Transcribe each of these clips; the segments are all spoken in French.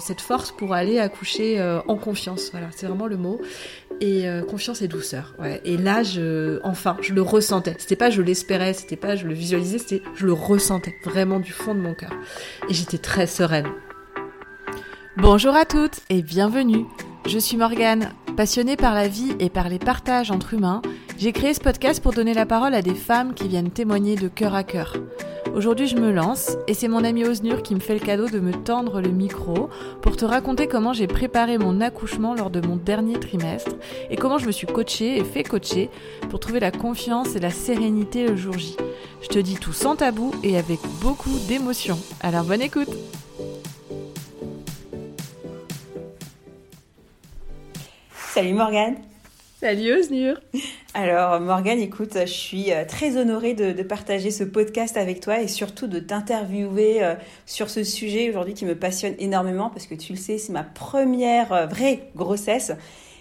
Cette force pour aller accoucher euh, en confiance, voilà, c'est vraiment le mot. Et euh, confiance et douceur. Ouais. Et là, je, enfin, je le ressentais. C'était pas je l'espérais, c'était pas je le visualisais, c'était je le ressentais vraiment du fond de mon cœur. Et j'étais très sereine. Bonjour à toutes et bienvenue. Je suis Morgane. Passionnée par la vie et par les partages entre humains, j'ai créé ce podcast pour donner la parole à des femmes qui viennent témoigner de cœur à cœur. Aujourd'hui, je me lance et c'est mon ami Osnur qui me fait le cadeau de me tendre le micro pour te raconter comment j'ai préparé mon accouchement lors de mon dernier trimestre et comment je me suis coachée et fait coacher pour trouver la confiance et la sérénité le jour J. Je te dis tout sans tabou et avec beaucoup d'émotion. Alors bonne écoute Salut Morgane Salut Osnur Alors Morgane, écoute, je suis euh, très honorée de, partager ce podcast avec toi et surtout de t'interviewer euh, sur ce sujet aujourd'hui qui me passionne énormément parce que tu le sais, c'est ma première euh, vraie grossesse.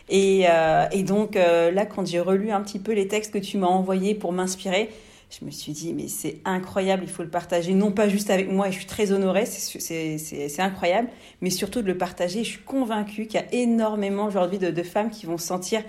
Et, et donc là, quand j'ai relu un petit peu les textes que tu m'as envoyés pour m'inspirer, je me suis dit, mais c'est incroyable, il faut le partager, non pas juste avec moi, et je suis très honorée, c'est incroyable, mais surtout de le partager. Je suis convaincue qu'il y a énormément aujourd'hui de, femmes qui vont se sentir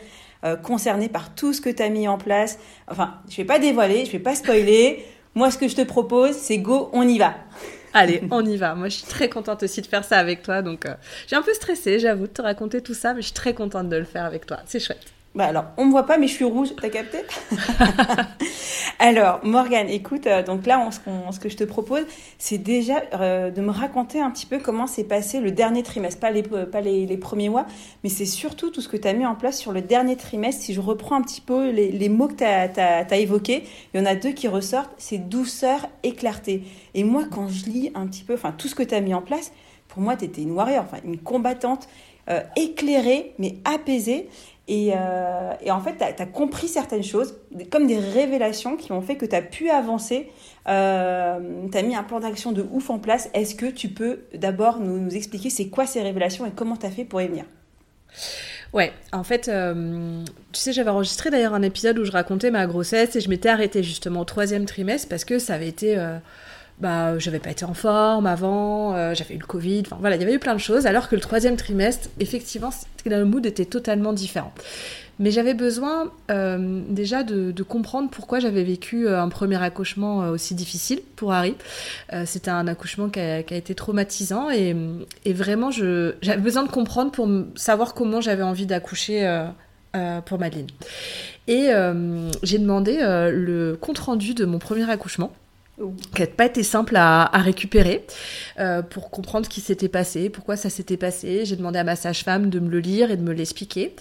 euh, concernées par tout ce que tu as mis en place. Enfin, je vais pas dévoiler, je vais pas spoiler. Moi, ce que je te propose, c'est go, on y va. Allez, on y va. Moi, je suis très contente aussi de faire ça avec toi. Donc, euh, j'ai un peu stressé, j'avoue, de te raconter tout ça, mais je suis très contente de le faire avec toi. C'est chouette. Bah alors, on me voit pas, mais je suis rouge, t'as capté? Alors, Morgane, écoute, euh, donc là, on, ce, que je te propose, c'est déjà euh, de me raconter un petit peu comment s'est passé le dernier trimestre, pas les, pas les, premiers mois, mais c'est surtout tout ce que tu as mis en place sur le dernier trimestre. Si je reprends un petit peu les, mots que tu as, évoqués, il y en a deux qui ressortent, c'est douceur et clarté. Et moi, quand je lis un petit peu, enfin, tout ce que tu as mis en place, pour moi, tu étais une warrior, enfin, une combattante euh, éclairée, mais apaisée. Euh, et, en fait, tu as, compris certaines choses, comme des révélations qui ont fait que tu as pu avancer. Euh, tu as mis un plan d'action de ouf en place. Est-ce que tu peux d'abord nous, expliquer c'est quoi ces révélations et comment tu as fait pour y venir? Ouais, en fait, euh, tu sais, j'avais enregistré d'ailleurs un épisode où je racontais ma grossesse et je m'étais arrêtée justement au troisième trimestre parce que ça avait été bah j'avais pas été en forme avant, euh, j'avais eu le Covid, enfin voilà, il y avait eu plein de choses, alors que le troisième trimestre, effectivement, le mood était totalement différent. Mais j'avais besoin euh, déjà de, comprendre pourquoi j'avais vécu euh, un premier accouchement aussi difficile pour Harry. C'était un accouchement qui a, été traumatisant et, et vraiment j'avais besoin de comprendre pour savoir comment j'avais envie d'accoucher pour Madeleine. Et j'ai demandé le compte rendu de mon premier accouchement qui n'a pas été simple à, récupérer euh, pour comprendre ce qui s'était passé, pourquoi ça s'était passé. J'ai demandé à ma sage-femme de me le lire et de me l'expliquer.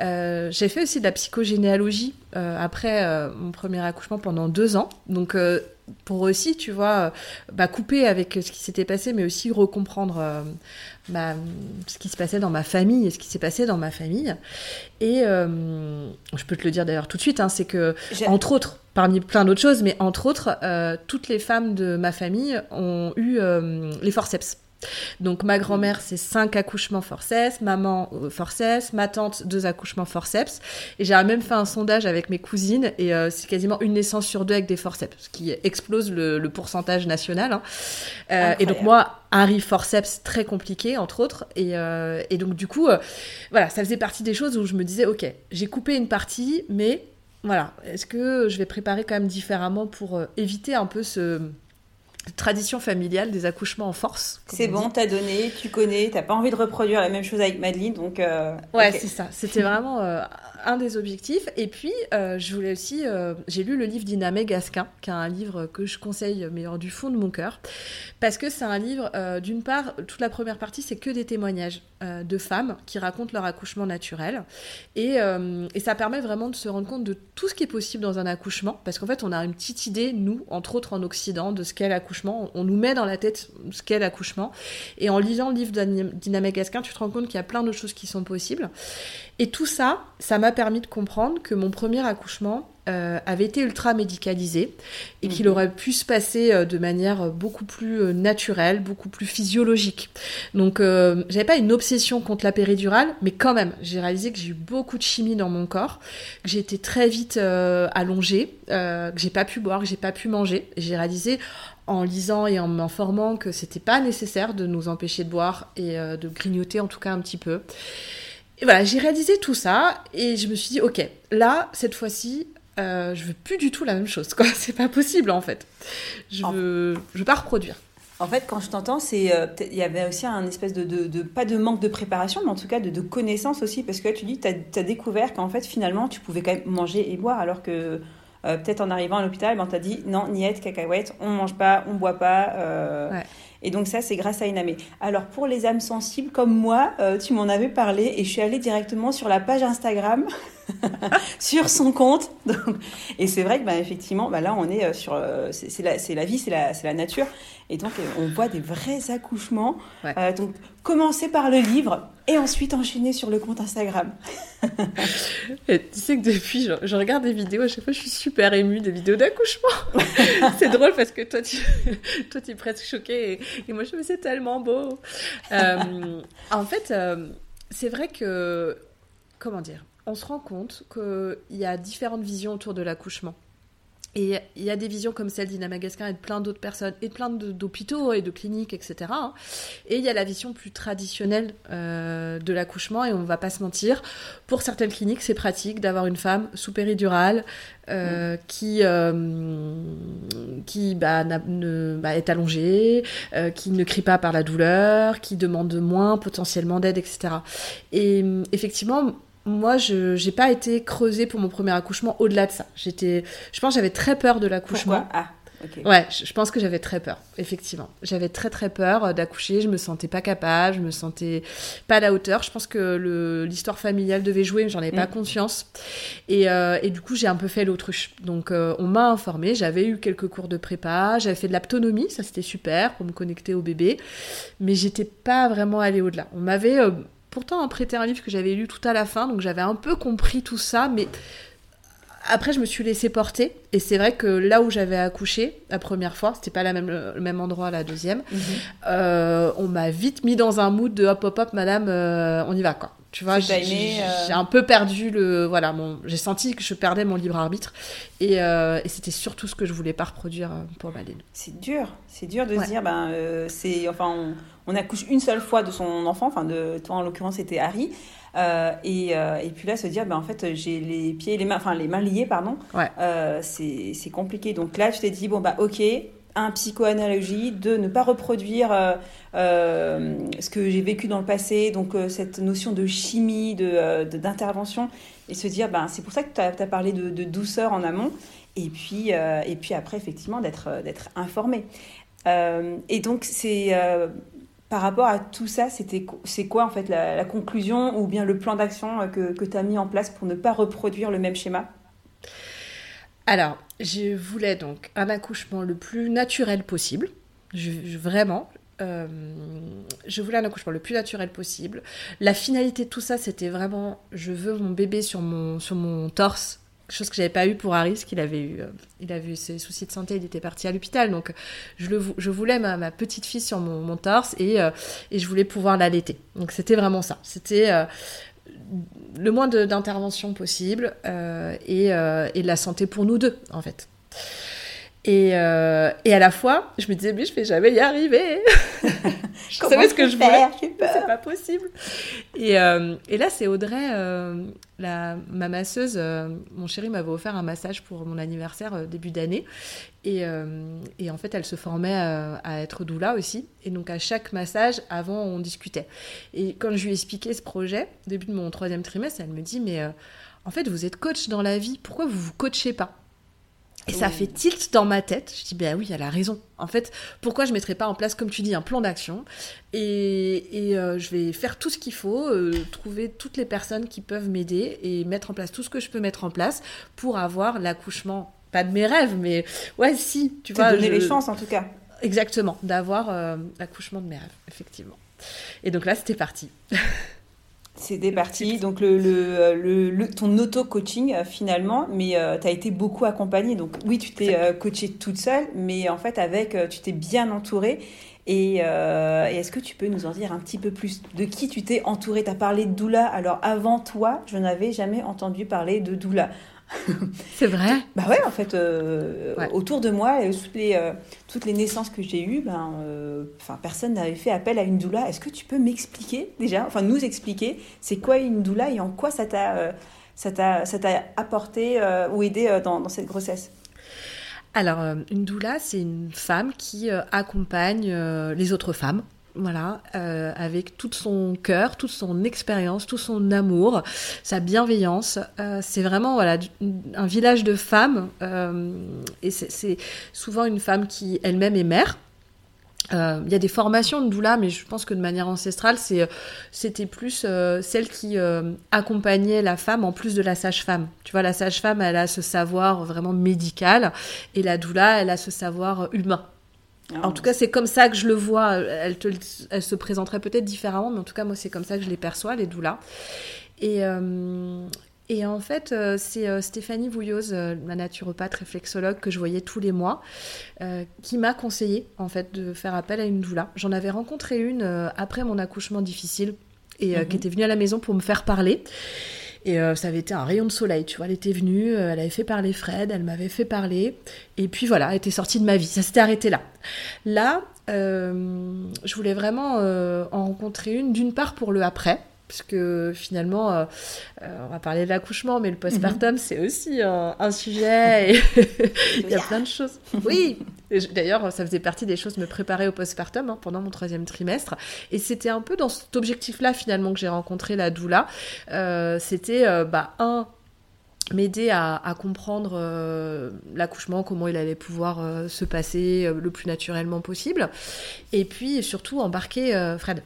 Euh, j'ai fait aussi de la psychogénéalogie euh, après mon premier accouchement pendant deux ans. Donc pour aussi, tu vois, bah, couper avec ce qui s'était passé, mais aussi recomprendre bah, ce qui se passait dans ma famille et ce qui s'est passé dans ma famille. Et je peux te le dire d'ailleurs tout de suite, hein, c'est que, entre autres, parmi plein d'autres choses, mais entre autres, euh, toutes les femmes de ma famille ont eu euh, les forceps. Donc ma grand-mère, c'est cinq accouchements forceps, maman euh, forceps, ma tante deux accouchements forceps. Et j'ai même fait un sondage avec mes cousines et c'est quasiment une naissance sur deux avec des forceps, ce qui explose le, pourcentage national. Hein. et donc moi, Harry forceps très compliqué entre autres. Et, et donc du coup, voilà, ça faisait partie des choses où je me disais, ok, j'ai coupé une partie, mais voilà, est-ce que je vais préparer quand même différemment pour euh, éviter un peu ce tradition familiale des accouchements en force C'est bon, t'as donné, tu connais, t'as pas envie de reproduire la même chose avec Madeleine, donc. Euh, ouais, c'est ça. C'était vraiment euh, un des objectifs. Et puis, euh, je voulais aussi, j'ai lu le livre d'Inamé Gasquin, qui est un livre que je conseille, meilleur du fond de mon cœur, parce que c'est un livre, d'une part, toute la première partie, c'est que des témoignages de femmes qui racontent leur accouchement naturel. Et, et, ça permet vraiment de se rendre compte de tout ce qui est possible dans un accouchement, parce qu'en fait, on a une petite idée, nous, entre autres en Occident, de ce qu'est l'accouchement. On nous met dans la tête ce qu'est l'accouchement. Et en lisant le livre d'Inamé Gasquin, tu te rends compte qu'il y a plein de choses qui sont possibles. Et tout ça, ça m'a permis de comprendre que mon premier accouchement euh, avait été ultra médicalisé et qu'il mhm. aurait pu se passer euh, de manière beaucoup plus euh, naturelle, beaucoup plus physiologique. Donc j'avais pas une obsession contre la péridurale, mais quand même, j'ai réalisé que j'ai eu beaucoup de chimie dans mon corps, que j'ai été très vite allongée, que j'ai pas pu boire, que j'ai pas pu manger. J'ai réalisé en lisant et en m'informant que c'était pas nécessaire de nous empêcher de boire et de grignoter en tout cas un petit peu. Et voilà, j'ai réalisé tout ça et je me suis dit, ok, là, cette fois-ci, euh, je veux plus du tout la même chose. Quoi, c'est pas possible en fait. Je veux, je veux pas reproduire. En fait, quand je t'entends, c'est euh, il y avait aussi un espèce de, de, pas de manque de préparation, mais en tout cas de, de connaissance aussi, parce que tu dis, tu as, découvert qu'en fait, finalement, tu pouvais quand même manger et boire, alors que euh, peut-être en arrivant à l'hôpital, ben, on t'a dit, non, niette, cacahuète, on mange pas, on boit pas. Ouais. Et donc ça, c'est grâce à Inamé. Alors pour les âmes sensibles comme moi, euh, tu m'en avais parlé et je suis allée directement sur la page Instagram, sur son compte. Donc, et c'est vrai que bah, effectivement, bah, là on est euh, sur, euh, c'est la, la, vie, c'est la, la, nature. Et donc on voit des vrais accouchements. donc commencer par le livre et ensuite enchaîner sur le compte Instagram. et tu sais que depuis, je, regarde des vidéos, à chaque fois je suis super émue des vidéos d'accouchement. c'est drôle parce que toi tu, toi, tu es presque choquée et, moi je me c'est tellement beau. Euh, en fait, euh, c'est vrai que, comment dire, on se rend compte qu'il y a différentes visions autour de l'accouchement. Et il y a des visions comme celle d'Ina Magaskin et de plein d'autres personnes, et de plein d'hôpitaux et de cliniques, etc. Hein. Et il y a la vision plus traditionnelle euh, de l'accouchement, et on ne va pas se mentir, pour certaines cliniques, c'est pratique d'avoir une femme sous péridurale euh, mm. qui, euh, qui bah, ne, bah, est allongée, qui ne crie pas par la douleur, qui demande moins potentiellement d'aide, etc. Et effectivement, moi, je n'ai pas été creusée pour mon premier accouchement au-delà de ça. J'étais, je pense, j'avais très peur de l'accouchement. Ah, Ouais, je, pense que j'avais très peur, effectivement. J'avais très très peur euh, d'accoucher. Je me sentais pas capable, je me sentais pas à la hauteur. Je pense que l'histoire familiale devait jouer, mais j'en avais pas mm. conscience. Et, euh, et, du coup, j'ai un peu fait l'autruche. Donc, euh, on m'a informé. J'avais eu quelques cours de prépa. J'avais fait de l'aptonomie, ça c'était super pour me connecter au bébé. Mais j'étais pas vraiment allée au-delà. On m'avait pourtant prêté un livre que j'avais lu tout à la fin, donc j'avais un peu compris tout ça, mais après je me suis laissée porter. Et c'est vrai que là où j'avais accouché la première fois, c'était pas la même, le même endroit la deuxième, mhm. euh, on m'a vite mis dans un mood de hop hop hop, madame, euh, on y va quoi. Tu vois, j'ai euh, un peu perdu le. Voilà, j'ai senti que je perdais mon libre arbitre. Et, et c'était surtout ce que je voulais pas reproduire pour Madeleine. C'est dur. C'est dur de se dire, ben, c'est. Enfin, on, on, accouche une seule fois de son enfant. Enfin, de toi, en l'occurrence, c'était Harry. Euh, et, et, puis là, se dire, ben, en fait, j'ai les pieds les mains, enfin, les mains liées, pardon. Ouais. c'est compliqué. Donc là, tu t'es dit, bon, bah, ok, un psychoanalogie, de ne pas reproduire euh, euh, ce que j'ai vécu dans le passé, donc euh, cette notion de chimie, d'intervention, de, et se dire, ben, c'est pour ça que tu as, parlé de, douceur en amont, et puis, et puis après, effectivement, d'être informé. et donc, c'est par rapport à tout ça, c'est quoi en fait la, conclusion ou bien le plan d'action que, que tu as mis en place pour ne pas reproduire le même schéma? Alors, je voulais donc un accouchement le plus naturel possible. Vraiment. Euh, je voulais un accouchement le plus naturel possible. La finalité de tout ça, c'était vraiment je veux mon bébé sur mon torse. Chose que j'avais pas eu pour Harris, qu'il avait eu, euh, il ses soucis de santé, il était parti à l'hôpital, donc je, le, je voulais ma, petite fille sur mon, torse et, euh, et, je voulais pouvoir l'allaiter. Donc c'était vraiment ça. C'était le moins d'intervention possible euh, et, euh, et, de la santé pour nous deux, en fait. Et, euh, et, à la fois, je me disais, mais je vais jamais y arriver. je savais ce que je voulais. C'est pas possible. Et, euh, et là, c'est Audrey, euh, la, ma masseuse. Mon chéri m'avait offert un massage pour mon anniversaire début d'année. Et, et, en fait, elle se formait à, à, être doula aussi. Et donc, à chaque massage, avant, on discutait. Et quand je lui ai expliqué ce projet, début de mon troisième trimestre, elle me dit, mais en fait, vous êtes coach dans la vie. Pourquoi vous vous coachez pas? Et ça fait tilt dans ma tête. Je dis, ben oui, elle a raison. En fait, pourquoi je ne mettrais pas en place, comme tu dis, un plan d'action Et, et euh, je vais faire tout ce qu'il faut, euh, trouver toutes les personnes qui peuvent m'aider et mettre en place tout ce que je peux mettre en place pour avoir l'accouchement, pas de mes rêves, mais ouais, si, tu vois. donner les chances en tout cas. Exactement, d'avoir euh, l'accouchement de mes rêves, effectivement. Et donc là, c'était parti. C'était parti. Donc, le, le, le, ton auto-coaching, euh, finalement, mais euh, tu as été beaucoup accompagnée. Donc, oui, tu t'es euh, coachée toute seule, mais en fait, avec, tu t'es bien entourée. Et, est-ce que tu peux nous en dire un petit peu plus? De qui tu t'es entourée? Tu as parlé de doula. Alors, avant toi, je n'avais jamais entendu parler de doula. C'est vrai Bah ouais, en fait, euh, autour de moi, toutes les, euh, toutes les naissances que j'ai eues, ben, euh, personne n'avait fait appel à une doula. Est-ce que tu peux m'expliquer déjà, enfin nous expliquer, c'est quoi une doula et en quoi ça t'a ça t'a apporté ou aidé dans, dans cette grossesse? Alors, une doula, c'est une femme qui accompagne les autres femmes voilà, euh, avec tout son cœur, toute son expérience, tout son amour, sa bienveillance. Euh, c'est vraiment voilà un village de femmes euh, et c'est souvent une femme qui elle-même est mère. Il y a des formations de doula, mais je pense que de manière ancestrale, c'était plus celle qui accompagnait la femme en plus de la sage-femme. Tu vois, la sage-femme, elle a ce savoir vraiment médical, et la doula, elle a ce savoir humain. En ah. tout cas, c'est comme ça que je le vois. Elle, te, elle se présenterait peut-être différemment, mais en tout cas, moi, c'est comme ça que je les perçois, les doulas. Et, euh, et en fait, euh, c'est euh, Stéphanie Vouilloz, ma naturopathe réflexologue que je voyais tous les mois, qui m'a conseillé en fait de faire appel à une doula. J'en avais rencontré une après mon accouchement difficile et qui mhm. était venue à la maison pour me faire parler. Et euh, ça avait été un rayon de soleil, tu vois. Elle était venue, euh, elle avait fait parler Fred, elle m'avait fait parler. Et puis voilà, elle était sortie de ma vie. Ça s'était arrêté là. Là, euh, je voulais vraiment en rencontrer une, d'une part pour le après, puisque finalement, euh, euh, on va parler de l'accouchement, mais le postpartum, mhm. c'est aussi un, sujet. il y a plein de choses. Oui, d'ailleurs, ça faisait partie des choses me préparer au postpartum hein, pendant mon troisième trimestre. Et c'était un peu dans cet objectif-là, finalement, que j'ai rencontré la doula. Euh, c'était, bah, un, m'aider à, comprendre l'accouchement, comment il allait pouvoir se passer le plus naturellement possible. Et puis surtout embarquer Fred,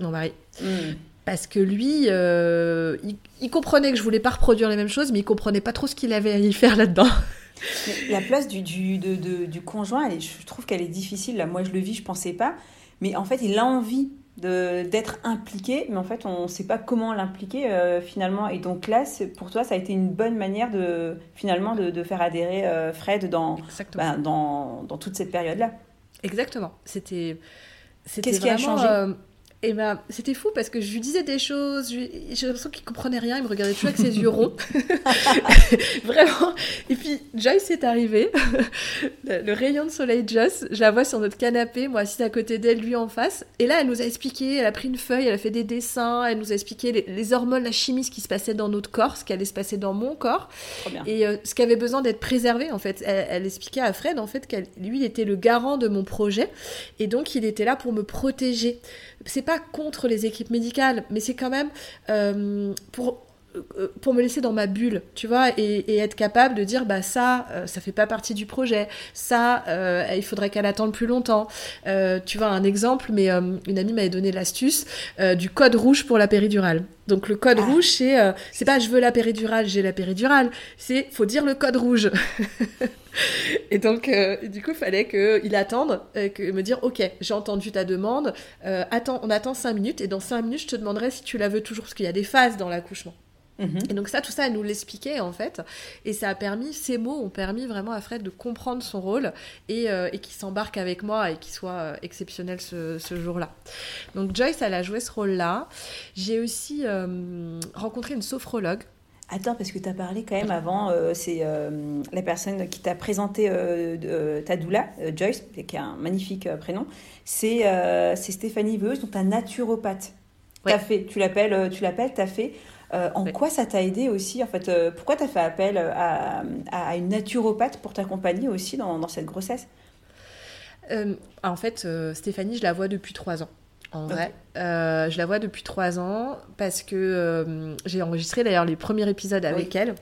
mon mari. Mm parce que lui, euh, il, comprenait que je voulais pas reproduire les mêmes choses, mais il comprenait pas trop ce qu'il avait à y faire là-dedans. La place du, du, du conjoint, je trouve qu'elle est difficile. Là, moi, je le vis, je pensais pas. Mais en fait, il a envie d'être impliqué, mais en fait, on ne sait pas comment l'impliquer euh, finalement. Et donc là, pour toi, ça a été une bonne manière de finalement de, faire adhérer euh, Fred dans, ben, dans, dans toute cette période-là. Exactement. C'était. Qu'est-ce qui a changé? Et ben, c'était fou parce que je lui disais des choses, j'ai l'impression qu'il comprenait rien, il me regardait toujours avec ses yeux ronds. Vraiment. Et puis, Joyce est arrivée, le, rayon de soleil Joyce, je la vois sur notre canapé, moi assise à côté d'elle, lui en face. Et là, elle nous a expliqué, elle a pris une feuille, elle a fait des dessins, elle nous a expliqué les, hormones, la chimie, ce qui se passait dans notre corps, ce qui allait se passer dans mon corps. Et euh, ce qui avait besoin d'être préservé, en fait. Elle, elle, expliquait à Fred, en fait, qu'elle, lui était le garant de mon projet. Et donc, il était là pour me protéger c'est pas contre les équipes médicales, mais c'est quand même euh, pour pour me laisser dans ma bulle, tu vois, et, être capable de dire, bah ça, euh, ça fait pas partie du projet, ça, il faudrait qu'elle attende plus longtemps. tu vois, un exemple, mais une amie m'avait donné l'astuce du code rouge pour la péridurale. Donc le code ah. rouge, c'est c'est pas je veux la péridurale, j'ai la péridurale, c'est faut dire le code rouge. Et donc, euh, du coup, il fallait qu'il attende, euh, que me dire, ok, j'ai entendu ta demande, euh, attends, on attend 5 minutes, et dans 5 minutes, je te demanderai si tu la veux toujours, parce qu'il y a des phases dans l'accouchement. Mhm. Et donc ça, tout ça, elle nous l'expliquait en fait, et ça a permis, ces mots ont permis vraiment à Fred de comprendre son rôle et, et qu'il s'embarque avec moi et qu'il soit exceptionnel ce, ce jour-là. Donc Joyce, elle a joué ce rôle-là. J'ai aussi rencontré une sophrologue Attends, parce que tu as parlé quand même avant, euh, c'est euh, la personne qui t'a présenté euh, ta doula, Joyce, qui a un magnifique prénom, c'est Stéphanie Veuse, donc un naturopathe. As fait, tu l'appelles, tu l'appelles, t'as fait. En quoi ça t'a aidé aussi En fait, pourquoi tu as fait appel à, à, une naturopathe pour t'accompagner aussi dans, dans cette grossesse? En fait, Stéphanie, je la vois depuis trois ans. En vrai, euh, je la vois depuis trois ans parce que euh, j'ai enregistré d'ailleurs les premiers épisodes avec elle.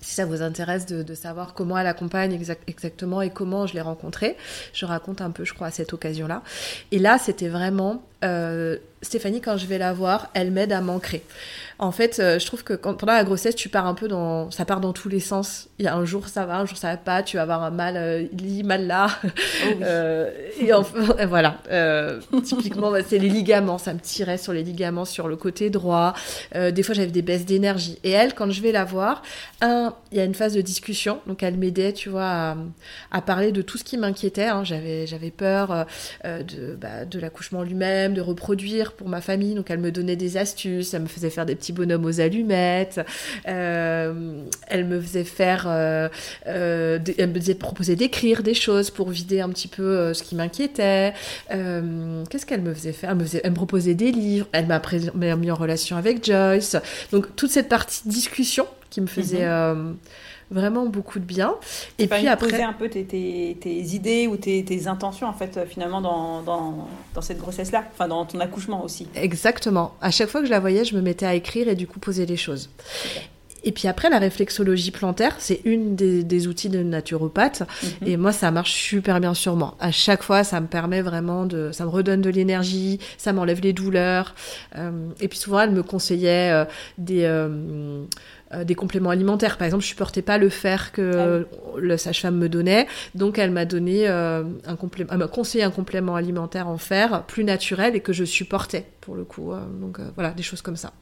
Si ça vous intéresse de, savoir comment elle accompagne exactement et comment je l'ai rencontrée, je raconte un peu, je crois, à cette occasion-là. Et là, c'était vraiment euh, Stéphanie, quand je vais la voir, elle m'aide à m'ancrer. En fait, euh, je trouve que quand, pendant la grossesse, tu pars un peu dans, ça part dans tous les sens. Il y a un jour ça va, un jour ça va pas. Tu vas avoir un mal euh, mal là. Oh euh, et enfin, voilà. typiquement, bah, c'est les ligaments. Ça me tirait sur les ligaments sur le côté droit. des fois, j'avais des baisses d'énergie. Et elle, quand je vais la voir, un, il y a une phase de discussion. Donc, elle m'aidait, tu vois, à, parler de tout ce qui m'inquiétait. Hein. J'avais, j'avais peur de, bah, de l'accouchement lui-même problème de reproduire pour ma famille, donc elle me donnait des astuces, elle me faisait faire des petits bonhommes aux allumettes, euh, elle me faisait faire, euh, euh, elle me faisait proposer d'écrire des choses pour vider un petit peu ce qui m'inquiétait. Qu'est-ce qu'elle me faisait faire? Elle me, faisait, elle me, proposait des livres, elle m'a mis en relation avec Joyce. Donc toute cette partie discussion qui me faisait mhm vraiment beaucoup de bien. Et puis après. Poser un peu tes, tes, tes idées ou tes, tes, intentions, en fait, finalement, dans, dans, dans cette grossesse-là, enfin, dans ton accouchement aussi. Exactement. À chaque fois que je la voyais, je me mettais à écrire et du coup poser les choses. Et puis après, la réflexologie plantaire, c'est une des, des, outils de naturopathe. Mhm. Et moi, ça marche super bien sur moi. À chaque fois, ça me permet vraiment de... Ça me redonne de l'énergie, ça m'enlève les douleurs. Euh, et puis souvent, elle me conseillait euh, des... Euh, euh, des compléments alimentaires. Par exemple, je supportais pas le fer que ah le sage-femme me donnait, donc elle m'a donné euh, un complément, m'a conseillé un complément alimentaire en fer plus naturel et que je supportais pour le coup. Euh, donc voilà, des choses comme ça.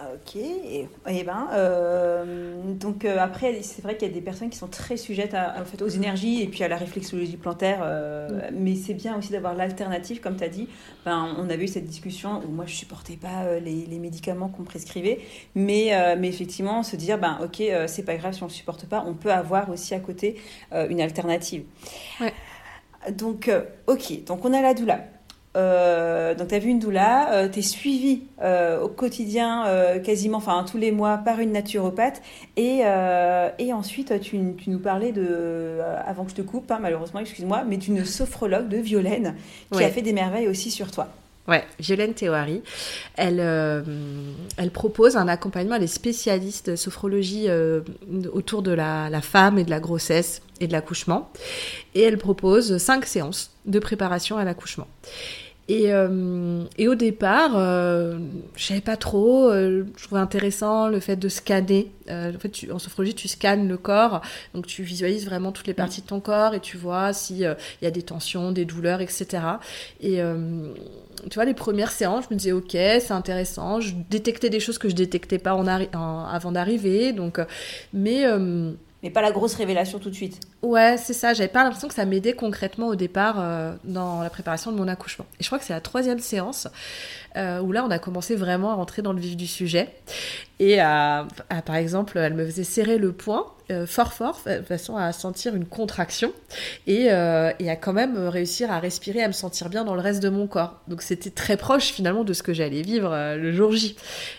Ok, et, eh ben, euh, donc euh, après, c'est vrai qu'il y a des personnes qui sont très sujettes à, en fait, aux énergies et puis à la réflexologie plantaire, euh, mm. mais c'est bien aussi d'avoir l'alternative, comme tu as dit. Ben, on avait eu cette discussion où moi je supportais pas les, les médicaments qu'on prescrivait, mais, mais effectivement, se dire, ben ok, c'est pas grave si on ne supporte pas, on peut avoir aussi à côté une alternative. Ouais. Donc, ok, donc on a la doula. Euh, donc, tu as vu une doula, euh, tu es suivi euh, au quotidien, quasiment, enfin tous les mois, par une naturopathe. Et, et ensuite, tu, tu, nous parlais de, avant que je te coupe, hein, malheureusement, excuse-moi, mais d'une sophrologue de Violaine qui a fait des merveilles aussi sur toi. Ouais, Violaine Théoari. Elle, elle propose un accompagnement, elle est spécialiste de sophrologie autour de la, la, femme et de la grossesse et de l'accouchement. Et elle propose cinq séances de préparation à l'accouchement. Et, euh, et, au départ, euh, je savais pas trop. Euh, je trouvais intéressant le fait de scanner. Euh, en fait, en sophrologie, tu scannes le corps, donc tu visualises vraiment toutes les parties de ton corps et tu vois s'il il y a des tensions, des douleurs, etc. Et tu vois, les premières séances, je me disais ok, c'est intéressant. Je détectais des choses que je détectais pas en, en avant d'arriver. Donc, mais mais pas la grosse révélation tout de suite. Ouais, c'est ça. J'avais pas l'impression que ça m'aidait concrètement au départ euh, dans la préparation de mon accouchement. Et je crois que c'est la troisième séance euh, où là, on a commencé vraiment à rentrer dans le vif du sujet. Et par exemple, elle me faisait serrer le poing euh, fort fort, de façon à sentir une contraction et, et, à quand même réussir à respirer, à me sentir bien dans le reste de mon corps. Donc c'était très proche finalement de ce que j'allais vivre le jour J.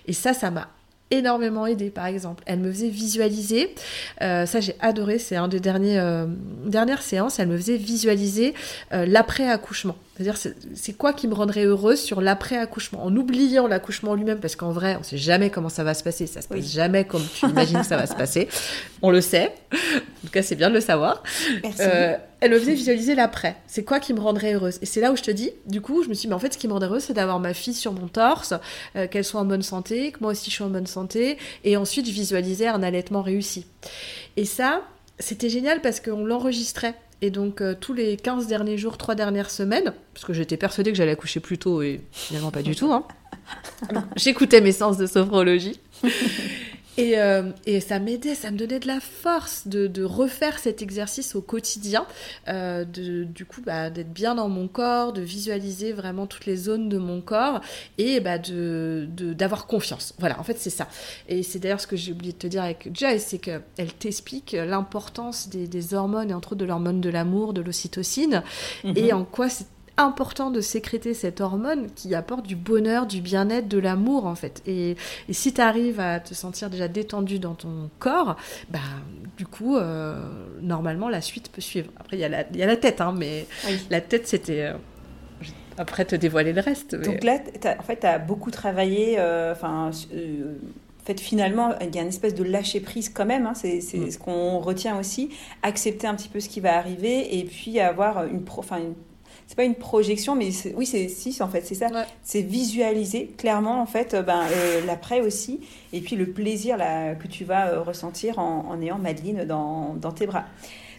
Et ça, ça m'a énormément aidé par exemple. Elle me faisait visualiser, euh, ça j'ai adoré, c'est un des euh, dernières séances, elle me faisait visualiser euh, l'après-accouchement. C'est-à-dire, c'est quoi qui me rendrait heureuse sur l'après-accouchement? En oubliant l'accouchement lui-même, parce qu'en vrai, on sait jamais comment ça va se passer. Ça se passe jamais comme tu imagines que ça va se passer. On le sait. En tout cas, c'est bien de le savoir. Merci. Euh, elle me faisait visualiser l'après. C'est quoi qui me rendrait heureuse? Et c'est là où je te dis, du coup, je me suis dit, mais en fait, ce qui me rendrait heureuse, c'est d'avoir ma fille sur mon torse, euh, qu'elle soit en bonne santé, que moi aussi je suis en bonne santé, et ensuite visualiser un allaitement réussi. Et ça, c'était génial parce qu'on l'enregistrait. Et donc, euh, tous les 15 derniers jours, 3 dernières semaines, parce que j'étais persuadée que j'allais accoucher plus tôt et finalement pas du tout, hein, j'écoutais mes séances de sophrologie. Euh, et, ça m'aidait, ça me donnait de la force de, refaire cet exercice au quotidien, euh, de, du coup bah, d'être bien dans mon corps, de visualiser vraiment toutes les zones de mon corps et bah, de, d'avoir confiance. Voilà, en fait c'est ça. Et c'est d'ailleurs ce que j'ai oublié de te dire avec Joyce, c'est qu'elle t'explique l'importance des, hormones et entre autres de l'hormone de l'amour, de l'ocytocine, mhm. et en quoi c'est important de sécréter cette hormone qui apporte du bonheur, du bien-être, de l'amour en fait. Et, si tu arrives à te sentir déjà détendu dans ton corps, bah, du coup, euh, normalement, la suite peut suivre. Après, il y, a la tête, hein, mais la tête, c'était... Euh, après, te dévoiler le reste. Donc là, en fait, tu as beaucoup travaillé, euh, enfin... En fait, finalement, il y a une espèce de lâcher prise quand même. Hein, c'est mm. ce qu'on retient aussi. Accepter un petit peu ce qui va arriver et puis avoir une, pro, une c'est pas une projection, mais oui, c'est si, en fait, c'est ça. C'est visualiser clairement, en fait, euh, ben, euh, l'après aussi, et puis le plaisir là, que tu vas euh, ressentir en, en, ayant Madeleine dans, dans, tes bras.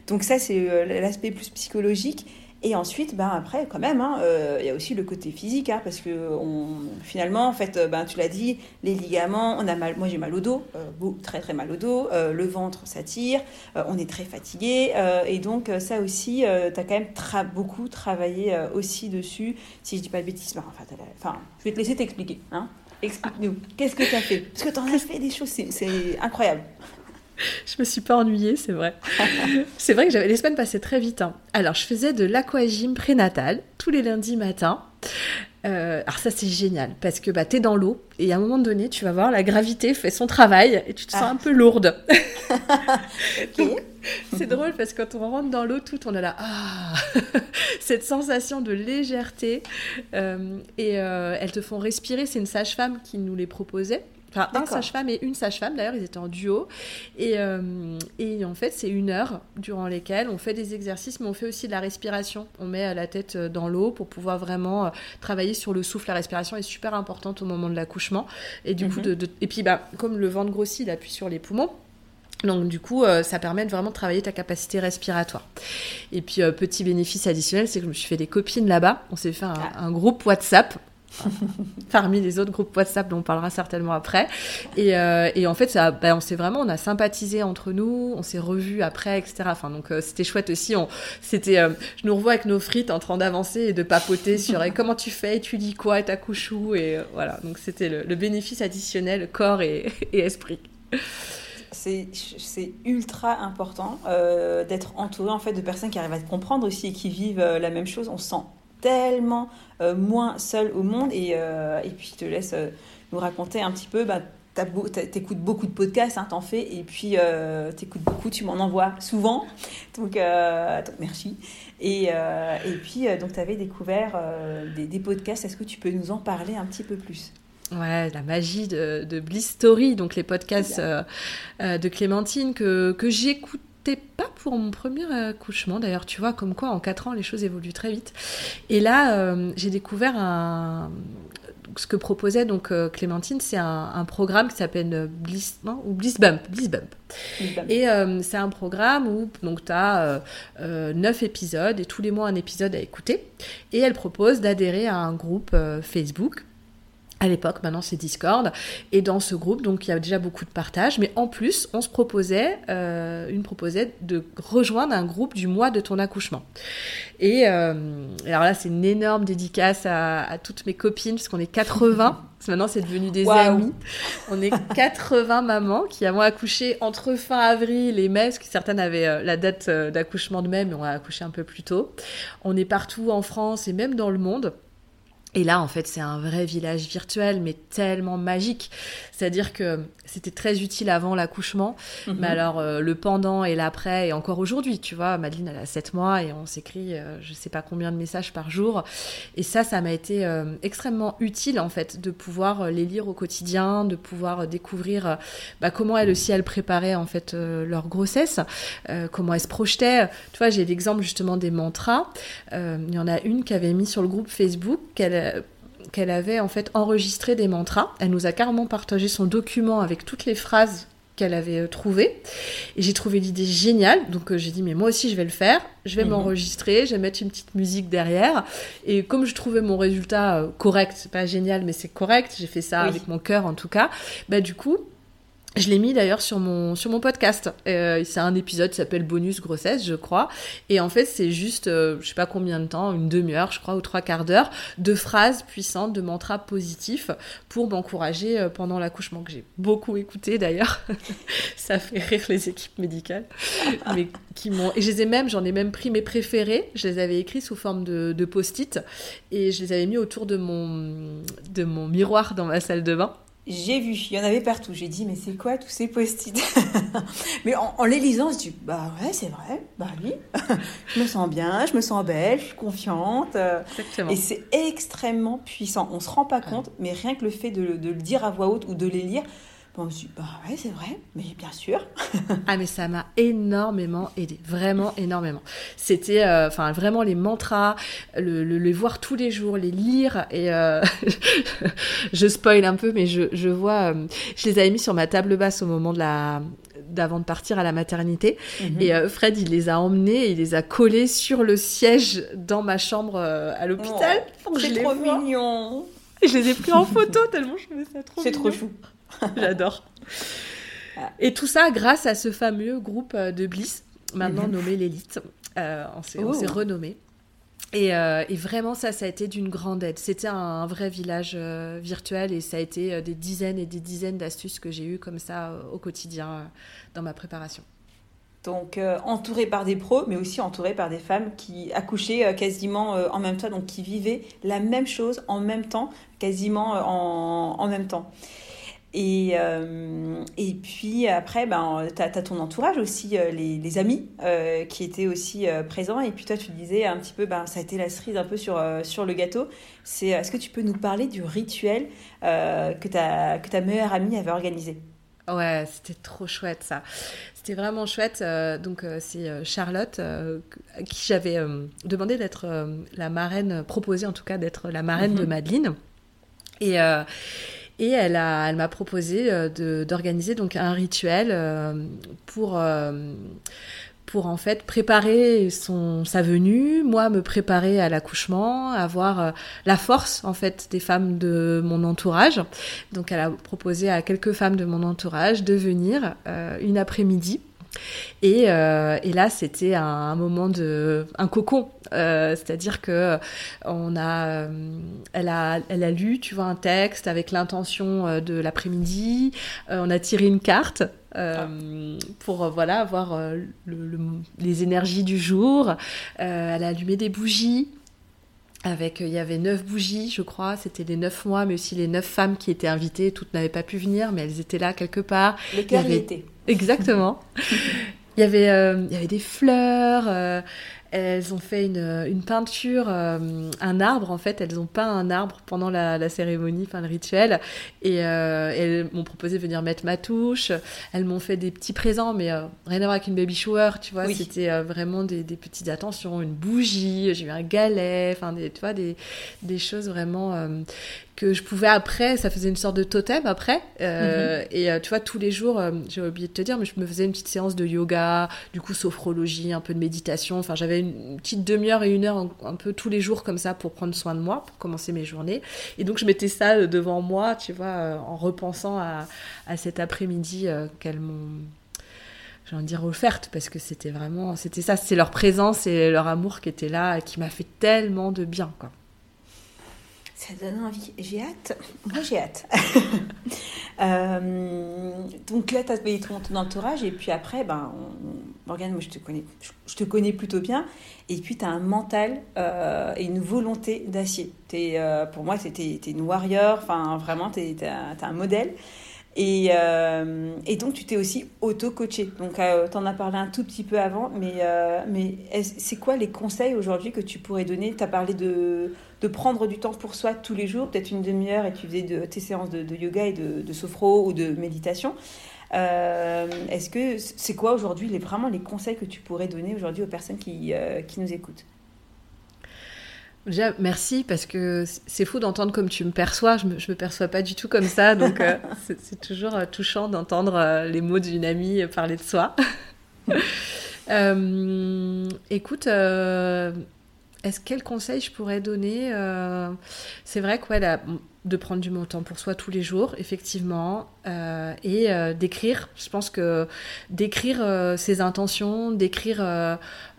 Donc ça, c'est l'aspect plus psychologique. Et ensuite, ben après, quand même, hein, euh, il y a aussi le côté physique, hein, parce que on, finalement, en fait, ben, tu l'as dit, les ligaments, on a mal, moi j'ai mal au dos, euh, très très mal au dos, euh, le ventre s'attire, on est très fatigué, et donc ça aussi, tu as quand même beaucoup travaillé aussi dessus, si je dis pas de bêtises, ben, enfin, enfin, je vais te laisser t'expliquer. Hein. Explique-nous, qu'est-ce que tu as fait? Parce que tu en as fait des choses, c'est incroyable. Je me suis pas ennuyée, c'est vrai. c'est vrai que j'avais les semaines passaient très vite. Hein. Alors, je faisais de l'aquagym prénatal tous les lundis matins. Euh, alors ça c'est génial parce que bah, tu es dans l'eau et à un moment donné tu vas voir la gravité fait son travail et tu te sens ah. un peu lourde. c'est drôle parce que quand on rentre dans l'eau tout on a là ah cette sensation de légèreté euh, et euh, elles te font respirer. C'est une sage-femme qui nous les proposait. Enfin, un sage-femme et une sage-femme, d'ailleurs, ils étaient en duo. Et, euh, et en fait, c'est une heure durant lesquelles on fait des exercices, mais on fait aussi de la respiration. On met la tête euh, dans l'eau pour pouvoir vraiment euh, travailler sur le souffle. La respiration est super importante au moment de l'accouchement. Et du coup, mhm. de, et puis, bah, comme le ventre grossit, il appuie sur les poumons. Donc du coup, ça permet de vraiment travailler ta capacité respiratoire. Et puis petit bénéfice additionnel, c'est que je me suis fait des copines là-bas. On s'est fait un, ah. un, groupe WhatsApp parmi les autres groupes WhatsApp dont on parlera certainement après. Et, euh, et en fait, ça, bah, on s'est vraiment, on a sympathisé entre nous, on s'est revus après, etc. Enfin, donc euh, c'était chouette aussi. On, c'était, euh, je nous revois avec nos frites en train d'avancer et de papoter sur comment tu fais, tu dis quoi, ta couchou et voilà. Donc c'était le, bénéfice additionnel corps et, et esprit. C'est, ultra important d'être entouré en fait de personnes qui arrivent à te comprendre aussi et qui vivent la même chose. On sent tellement euh, moins seul au monde. Et, euh, et, puis, je te laisse euh, nous raconter un petit peu. Bah, T'écoutes beaucoup de podcasts, hein, t'en fais, et puis t'écoutes beaucoup, tu m'en envoies souvent, donc, donc merci. Et, et puis, donc t'avais découvert des, des, podcasts, est-ce que tu peux nous en parler un petit peu plus? Ouais, la magie de, de Bliss Story, donc les podcasts de Clémentine que, que j'écoute pas pour mon premier accouchement. D'ailleurs, tu vois, comme quoi en 4 ans, les choses évoluent très vite. Et là, euh, j'ai découvert un... ce que proposait donc euh, Clémentine, c'est un, programme qui s'appelle Bliss, non, ou Bliss Bump. Bliss Bump. Et euh, c'est un programme où donc tu as 9 épisodes et tous les mois un épisode à écouter. Et elle propose d'adhérer à un groupe Facebook à l'époque, maintenant c'est Discord, et dans ce groupe, donc il y a déjà beaucoup de partage, mais en plus, on se proposait, euh, une proposait de rejoindre un groupe du mois de ton accouchement. Et euh, alors là, c'est une énorme dédicace à, toutes mes copines, parce qu'on est 80, maintenant c'est devenu des amis. On est 80 mamans qui avons accouché entre fin avril et mai, parce que certaines avaient euh, la date d'accouchement de mai, mais on a accouché un peu plus tôt. On est partout en France et même dans le monde. Et là, en fait, c'est un vrai village virtuel, mais tellement magique. C'est-à-dire que c'était très utile avant l'accouchement, mhm. mais alors euh, le pendant et l'après, et encore aujourd'hui, tu vois, Madeleine, elle a 7 mois et on s'écrit euh, je sais pas combien de messages par jour. Et ça, ça m'a été euh, extrêmement utile, en fait, de pouvoir les lire au quotidien, de pouvoir découvrir bah, comment elles aussi, elles préparaient, en fait, leur grossesse, comment elles se projetaient. Tu vois, j'ai l'exemple justement des mantras. Il y en a une qui avait mis sur le groupe Facebook qu'elle qu'elle avait en fait enregistré des mantras. Elle nous a carrément partagé son document avec toutes les phrases qu'elle avait euh, trouvées. Et j'ai trouvé l'idée géniale. Donc euh, j'ai dit, mais moi aussi je vais le faire. Je vais mhm. m'enregistrer, je vais mettre une petite musique derrière. Et comme je trouvais mon résultat euh, correct, c'est pas génial, mais c'est correct, j'ai fait ça avec mon cœur en tout cas, bah du coup, je l'ai mis d'ailleurs sur mon, sur mon podcast. Euh, c'est un épisode qui s'appelle Bonus grossesse, je crois. Et en fait, c'est juste, euh, je sais pas combien de temps, une demi-heure, je crois, ou trois quarts d'heure, de phrases puissantes, de mantras positifs pour m'encourager euh, pendant l'accouchement, que j'ai beaucoup écouté d'ailleurs. Ça fait rire les équipes médicales. Mais qui m'ont... Et je les ai même, j'en ai même pris mes préférés. Je les avais écrits sous forme de, de post-it. Et je les avais mis autour de mon, de mon miroir dans ma salle de bain. J'ai vu, il y en avait partout. J'ai dit, mais c'est quoi tous ces post-it Mais en, les lisant, je dis, bah ouais, c'est vrai, bah oui. je me sens bien, je me sens belle, je suis confiante. Exactement. Et c'est extrêmement puissant. On se rend pas compte, mais rien que le fait de, de, le dire à voix haute ou de les lire, Bon, je me bah ouais, c'est vrai, mais bien sûr. ah, mais ça m'a énormément aidé, vraiment énormément. C'était, euh, enfin, vraiment les mantras, le, les voir tous les jours, les lire, et euh, je spoil un peu, mais je, je vois, euh, je les avais mis sur ma table basse au moment de la d'avant de partir à la maternité. Mhm. Et euh, Fred, il les a emmenés, et il les a collés sur le siège dans ma chambre euh, à l'hôpital. je C'est trop mignon. Et je les ai pris en photo tellement je trouvais ça trop C'est trop chou. J'adore. Et tout ça grâce à ce fameux groupe euh, de Bliss, maintenant Mhm. nommé l'élite. Euh, on s'est Oh. renommé. Et, euh, et vraiment, ça, ça a été d'une grande aide. C'était un, un vrai village euh, virtuel et ça a été des dizaines et des dizaines d'astuces que j'ai eues comme ça au quotidien dans ma préparation. Donc euh, entouré par des pros, mais aussi entouré par des femmes qui accouchaient euh, quasiment euh, en même temps, donc qui vivaient la même chose en même temps, quasiment en, en même temps. Et, euh, et puis après, ben, tu as, ton entourage aussi, euh, les, les amis euh, qui étaient aussi euh, présents. Et puis toi, tu disais un petit peu, ben, ça a été la cerise un peu sur, sur le gâteau. C'est, est-ce que tu peux nous parler du rituel que, ta, que ta meilleure amie avait organisé? Ouais, c'était trop chouette ça. C'était vraiment chouette. donc c'est Charlotte à qui j'avais demandé d'être la marraine, proposé en tout cas d'être la marraine Mhm. de Madeleine. Et et elle a, elle m'a proposé euh, d'organiser donc un rituel euh, pour euh, pour en fait préparer son sa venue, moi me préparer à l'accouchement, avoir la force en fait des femmes de mon entourage. Donc elle a proposé à quelques femmes de mon entourage de venir une après-midi. Et, euh, et là, c'était un, un moment de un cocon, Euh, c'est-à-dire que on a, euh, elle a, elle a lu, tu vois, un texte avec l'intention de l'après-midi. Euh, on a tiré une carte pour voilà avoir le- le- les énergies du jour. Elle a allumé des bougies. Avec, il y avait neuf bougies, je crois. C'était les neuf mois, mais aussi les neuf femmes qui étaient invitées. Toutes n'avaient pas pu venir, mais elles étaient là quelque part. Le cœur Il y y avait- était. Exactement. il, y avait, euh, il y avait des fleurs. euh, elles ont fait une, une peinture, euh, un arbre en fait. Elles ont peint un arbre pendant la, la cérémonie, enfin le rituel. Et euh, elles m'ont proposé de venir mettre ma touche. Elles m'ont fait des petits présents, mais euh, rien à voir avec une baby shower, tu vois. Oui. C'était vraiment des, des petites attentions, une bougie, j'ai eu un galet, enfin des, tu vois, des, des choses vraiment que je pouvais après, ça faisait une sorte de totem après. Euh, Et euh, tu vois, tous les jours, euh, j'ai oublié de te dire, mais je me faisais une petite séance de yoga, du coup, sophrologie, un peu de méditation. Enfin, j'avais une petite demi-heure et une heure un, un peu tous les jours comme ça pour prendre soin de moi, pour commencer mes journées. Et donc, je mettais ça devant moi, tu vois, en repensant à, à cet après-midi qu'elles m'ont j'ai envie de dire offerte parce que c'était vraiment c'était ça c'est leur présence et leur amour qui était là et qui m'a fait tellement de bien quoi Ça donne envie. J'ai hâte. Moi, j'ai hâte. Euh, donc là, tu as payé ton, ton entourage et puis après, ben, on- Morgane, moi, je te connais, je, je te connais plutôt bien. Et puis, tu as un mental euh, et une volonté d'acier. Euh, pour moi, tu es, une warrior. Enfin, vraiment, tu as, un modèle. Et, euh, et donc, tu t'es aussi auto-coaché. Donc, tu en as parlé un tout petit peu avant, mais, euh, mais c'est quoi les conseils aujourd'hui que tu pourrais donner? Tu as parlé de, de prendre du temps pour soi tous les jours, peut-être une demi-heure, et tu faisais de, tes séances de, yoga et de, de sophro ou de méditation. Euh, est-ce que c'est quoi aujourd'hui les, vraiment les conseils que tu pourrais donner aujourd'hui aux personnes qui, euh, qui nous écoutent? Déjà, merci parce que c'est fou d'entendre comme tu me perçois. Je me, je me perçois pas du tout comme ça, donc euh, c'est toujours euh, touchant d'entendre euh, les mots d'une amie parler de soi. Écoute, est-ce quel conseil je pourrais donner C'est vrai que ouais, la- de prendre du temps pour soi tous les jours, effectivement, euh, et euh, d'écrire. Je pense que d'écrire euh, ses intentions, d'écrire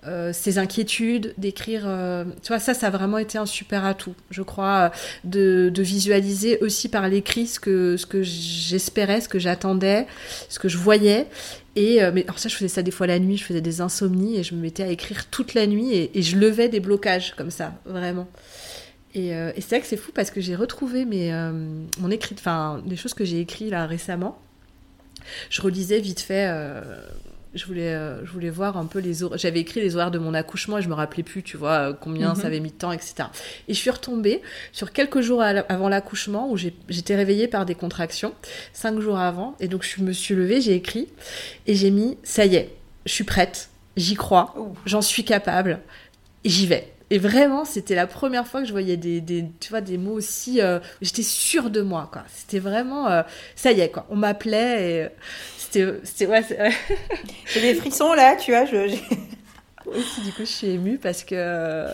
euh, ses inquiétudes, d'écrire, euh, tu vois, ça, ça a vraiment été un super atout, je crois, de, visualiser aussi par l'écrit ce que, ce que j'espérais, ce que j'attendais, ce que je voyais. Et euh, mais alors ça, je faisais ça des fois la nuit, je faisais des insomnies et je me mettais à écrire toute la nuit et, je levais des blocages comme ça, vraiment. Et, c'est vrai que c'est fou parce que j'ai retrouvé mes, mon écrit, enfin, les choses que j'ai écrites là récemment. Je relisais vite fait. Je voulais, euh, je voulais voir un peu les horaires. J'avais écrit les horaires de mon accouchement et je me rappelais plus, tu vois, euh, combien Mhm. ça avait mis de temps, etc. Et je suis retombée sur quelques jours avant l'accouchement où j'étais réveillée par des contractions, cinq jours avant. Et donc je me suis levée, j'ai écrit et j'ai mis, ça y est, je suis prête, j'y crois, j'en suis capable, j'y vais. Et vraiment, c'était la première fois que je voyais des, des, tu vois, des mots aussi. euh, J'étais sûre de moi, quoi. C'était vraiment. euh, ça y est, quoi. On m'appelait et c'était, ouais, J'ai des frissons là, tu vois. Je, aussi, du coup, je suis émue parce que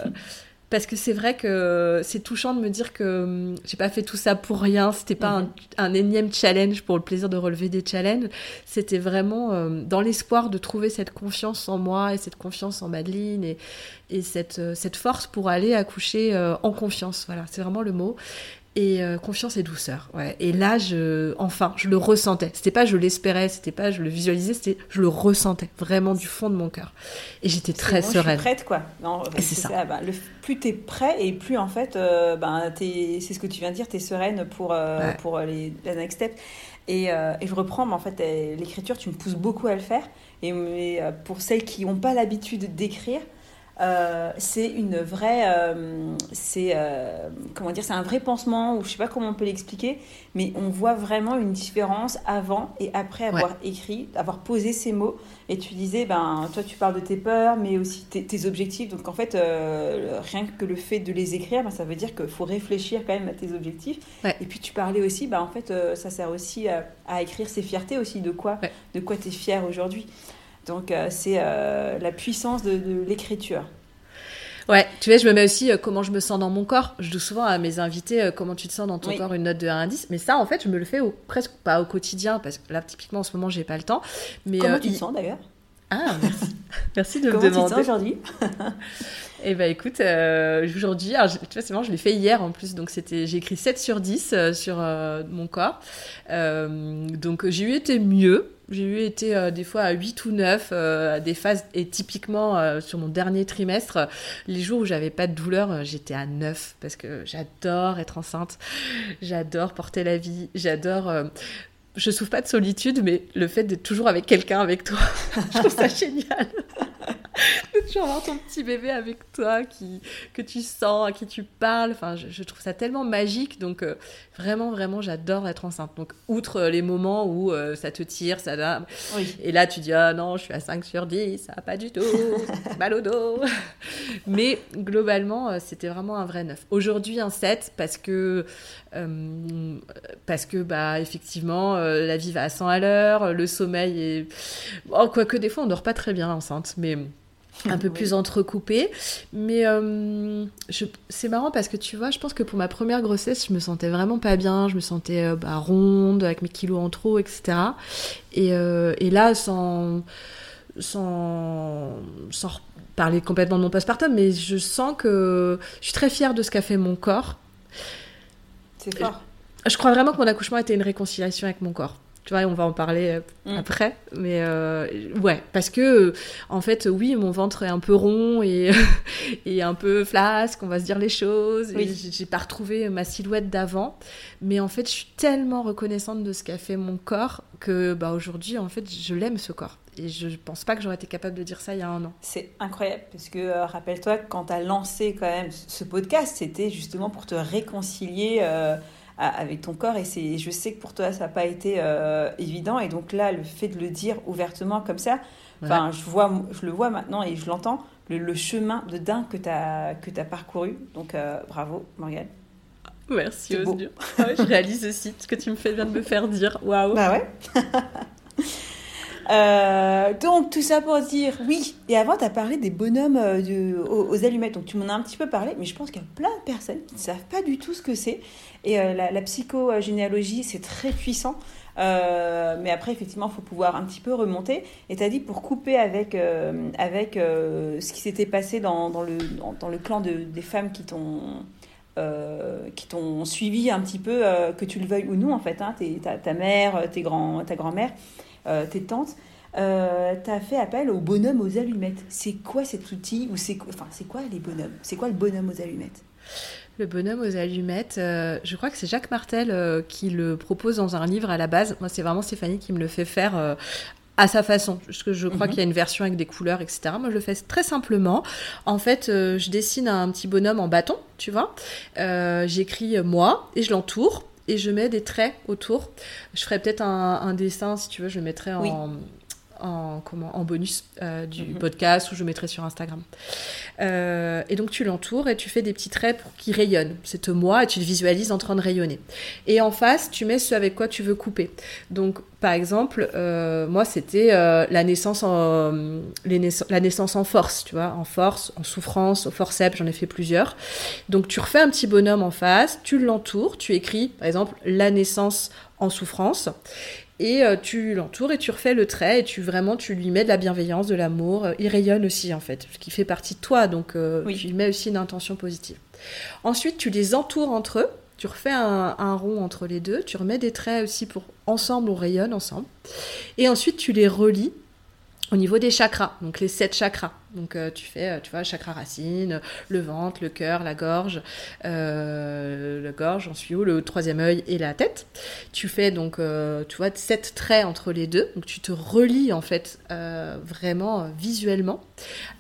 parce que c'est vrai que c'est touchant de me dire que hum, j'ai pas fait tout ça pour rien. C'était pas mhm. un, énième challenge pour le plaisir de relever des challenges. C'était vraiment euh, dans l'espoir de trouver cette confiance en moi et cette confiance en Madeline et, et cette, euh, cette force pour aller accoucher euh, en confiance. Voilà, c'est vraiment le mot et euh, confiance et douceur. Ouais. Et là, je, enfin, je le ressentais. C'était pas je l'espérais, c'était pas je le visualisais, c'était je le ressentais vraiment du fond de mon cœur. Et j'étais très sereine. Je suis prête, quoi. C'est ça. Bah, le, plus t'es prêt et plus en fait, euh, ben, c'est ce que tu viens de dire, t'es sereine pour euh, pour les la next step. Et, et je reprends, mais en fait, l'écriture, tu me pousses beaucoup à le faire. Et, et pour celles qui n'ont pas l'habitude d'écrire, euh, c'est une vraie, euh, c'est euh, comment dire, c'est un vrai pansement ou je sais pas comment on peut l'expliquer, mais on voit vraiment une différence avant et après avoir écrit, avoir posé ces mots. Et tu disais, ben toi tu parles de tes peurs, mais aussi tes, objectifs. Donc en fait, rien que le fait de les écrire, ben, ça veut dire qu'il faut réfléchir quand même à tes objectifs. Et puis tu parlais aussi, ben en fait, ça sert aussi à, écrire ses fiertés aussi de quoi, de quoi tu es fier aujourd'hui. Donc euh, c'est euh, la puissance de, l'écriture. Ouais, tu vois, je me mets aussi euh, comment je me sens dans mon corps. Je dis souvent à mes invités comment tu te sens dans ton corps, une note de 1 à 10. Mais ça, en fait, je me le fais au, presque pas au quotidien, parce que là, typiquement, en ce moment, j'ai pas le temps. Mais, comment tu te sens d'ailleurs? Ah, merci. merci de me demander. Comment tu te sens aujourd'hui? Eh ben écoute, aujourd'hui, tu vois, c'est marrant, je l'ai fait hier en plus, donc c'était, j'ai écrit 7 sur 10 sur mon corps. donc j'ai eu été mieux, j'ai eu été euh, des fois à 8 ou 9 euh, à des phases et typiquement euh, sur mon dernier trimestre, les jours où j'avais pas de douleur, j'étais à 9 parce que j'adore être enceinte, j'adore porter la vie, j'adore je souffre pas de solitude mais le fait d'être toujours avec quelqu'un avec toi, je trouve ça génial. de toujours avoir ton petit bébé avec toi qui, que tu sens, à qui tu parles. Enfin, je, trouve ça tellement magique. Donc, euh, vraiment, vraiment, j'adore être enceinte. Donc, outre les moments où euh, ça te tire, ça donne. Et là, tu dis, ah non, je suis à 5 sur 10, ça va pas du tout, mal au dos. Mais globalement, euh, c'était vraiment un vrai neuf. Aujourd'hui, un 7 parce que, parce que bah, effectivement, la vie va à 100 à l'heure, le sommeil est. Oh, quoique, des fois, on dort pas très bien enceinte. Mais un peu plus entrecoupé. Mais euh, c'est marrant parce que tu vois, je pense que pour ma première grossesse, je me sentais vraiment pas bien. Je me sentais euh, bah, ronde, avec mes kilos en trop, etc. Et, euh, et là, sans, sans, sans parler complètement de mon postpartum, mais je sens que je suis très fière de ce qu'a fait mon corps. C'est fort. Je crois vraiment que mon accouchement a été une réconciliation avec mon corps. Tu vois, on va en parler euh, mm. après. Mais euh, ouais, parce que, euh, en fait, oui, mon ventre est un peu rond et, et un peu flasque, on va se dire les choses. Oui. J'ai pas retrouvé ma silhouette d'avant. Mais en fait, je suis tellement reconnaissante de ce qu'a fait mon corps que bah, aujourd'hui, en fait, je l'aime ce corps. Et je pense pas que j'aurais été capable de dire ça il y a un an. C'est incroyable, parce que rappelle-toi, quand tu as lancé quand même ce podcast, c'était justement pour te réconcilier avec ton corps. Et c'est, je sais que pour toi, ça n'a pas été euh, évident. Et donc là, le fait de le dire ouvertement comme ça, enfin, je, vois, je le vois maintenant et je l'entends, le, chemin de dingue que tu as, que as parcouru. Donc euh, bravo, Morgane. Merci, Osdur. je réalise aussi ce que tu me fais, viens de me faire dire. Waouh. Bah ouais. Euh, donc, tout ça pour dire oui. Et avant, tu as parlé des bonhommes aux, allumettes. Donc, tu m'en as un petit peu parlé, mais je pense qu'il y a plein de personnes qui ne savent pas du tout ce que c'est. Et euh, la, psychogénéalogie, c'est très puissant. Euh, mais après, effectivement, il faut pouvoir un petit peu remonter. Et tu as dit pour couper avec, euh, avec ce qui s'était passé dans, dans, le, dans, le clan de, des femmes qui t'ont qui t'ont suivi un petit peu, que tu le veuilles ou non, en fait. Hein, ta, ta, mère, tes grands, ta grand-mère, tes tantes. Euh, tu as fait appel au bonhomme aux allumettes. C'est quoi cet outil ou c'est enfin c'est quoi les bonhommes? C'est quoi le bonhomme aux allumettes? Le bonhomme aux allumettes, euh, je crois que c'est Jacques Martel euh, qui le propose dans un livre à la base. Moi, c'est vraiment Stéphanie qui me le fait faire euh, à sa façon. Parce que je crois mhm. qu'il y a une version avec des couleurs, etc. Moi, je le fais très simplement. En fait, je dessine un petit bonhomme en bâton, tu vois. J'écris moi et je l'entoure et je mets des traits autour. Je ferai peut-être un, dessin, si tu veux, je le mettrai en en, comment, en bonus du mhm. podcast ou je mettrai sur Instagram. et donc tu l'entoures et tu fais des petits traits pour qu'il rayonne. C'est moi et tu le visualises en train de rayonner. Et en face, tu mets ce avec quoi tu veux couper. Donc par exemple, moi c'était la naissance en la naissance en force, tu vois, en force, en souffrance, au forceps, j'en ai fait plusieurs. Donc tu refais un petit bonhomme en face, tu l'entoures, tu écris par exemple la naissance en souffrance et euh, tu l'entoures et tu refais le trait et tu vraiment tu lui mets de la bienveillance, de l'amour. Euh, il rayonne aussi en fait, ce qui fait partie de toi, donc euh, tu lui mets aussi une intention positive. Ensuite, tu les entoures entre eux. Tu refais un, un, rond entre les deux, tu remets des traits aussi pour ensemble on rayonne ensemble. Et ensuite tu les relis au niveau des chakras, donc les sept chakras. Donc euh, tu fais, euh, tu vois, chakra racine, le ventre, le cœur, la gorge, euh, la gorge, ensuite le troisième œil et la tête. Tu fais donc, tu vois, sept traits entre les deux. Donc tu te relis en fait vraiment visuellement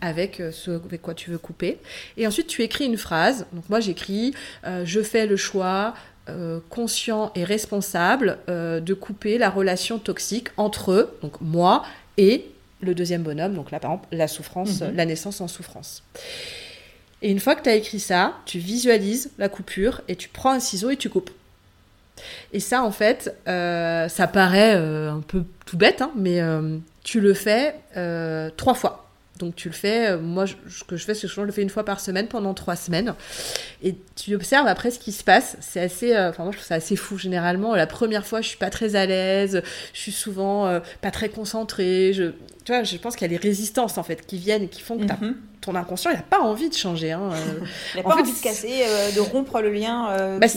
avec ce avec quoi tu veux couper. Et ensuite tu écris une phrase. Donc moi j'écris, je fais le choix conscient et responsable de couper la relation toxique entre donc moi et le deuxième bonhomme, donc là par exemple la souffrance, mhm. la naissance en souffrance. Et une fois que tu as écrit ça, tu visualises la coupure et tu prends un ciseau et tu coupes. Et ça, en fait, euh, ça paraît euh, un peu tout bête, hein, mais euh, tu le fais trois fois. Donc tu le fais, euh, moi ce que je fais, c'est que je le fais une fois par semaine pendant trois semaines. Et tu observes après ce qui se passe. C'est assez, euh, enfin moi je trouve ça assez fou généralement. La première fois, je suis pas très à l'aise, je suis souvent euh, pas très concentrée. Je, tu vois, je pense qu'il y a des résistances en fait qui viennent, qui font que mhm. ton inconscient, il n'a pas envie de changer. Hein. il n'a pas envie de casser, de rompre le lien. Bah,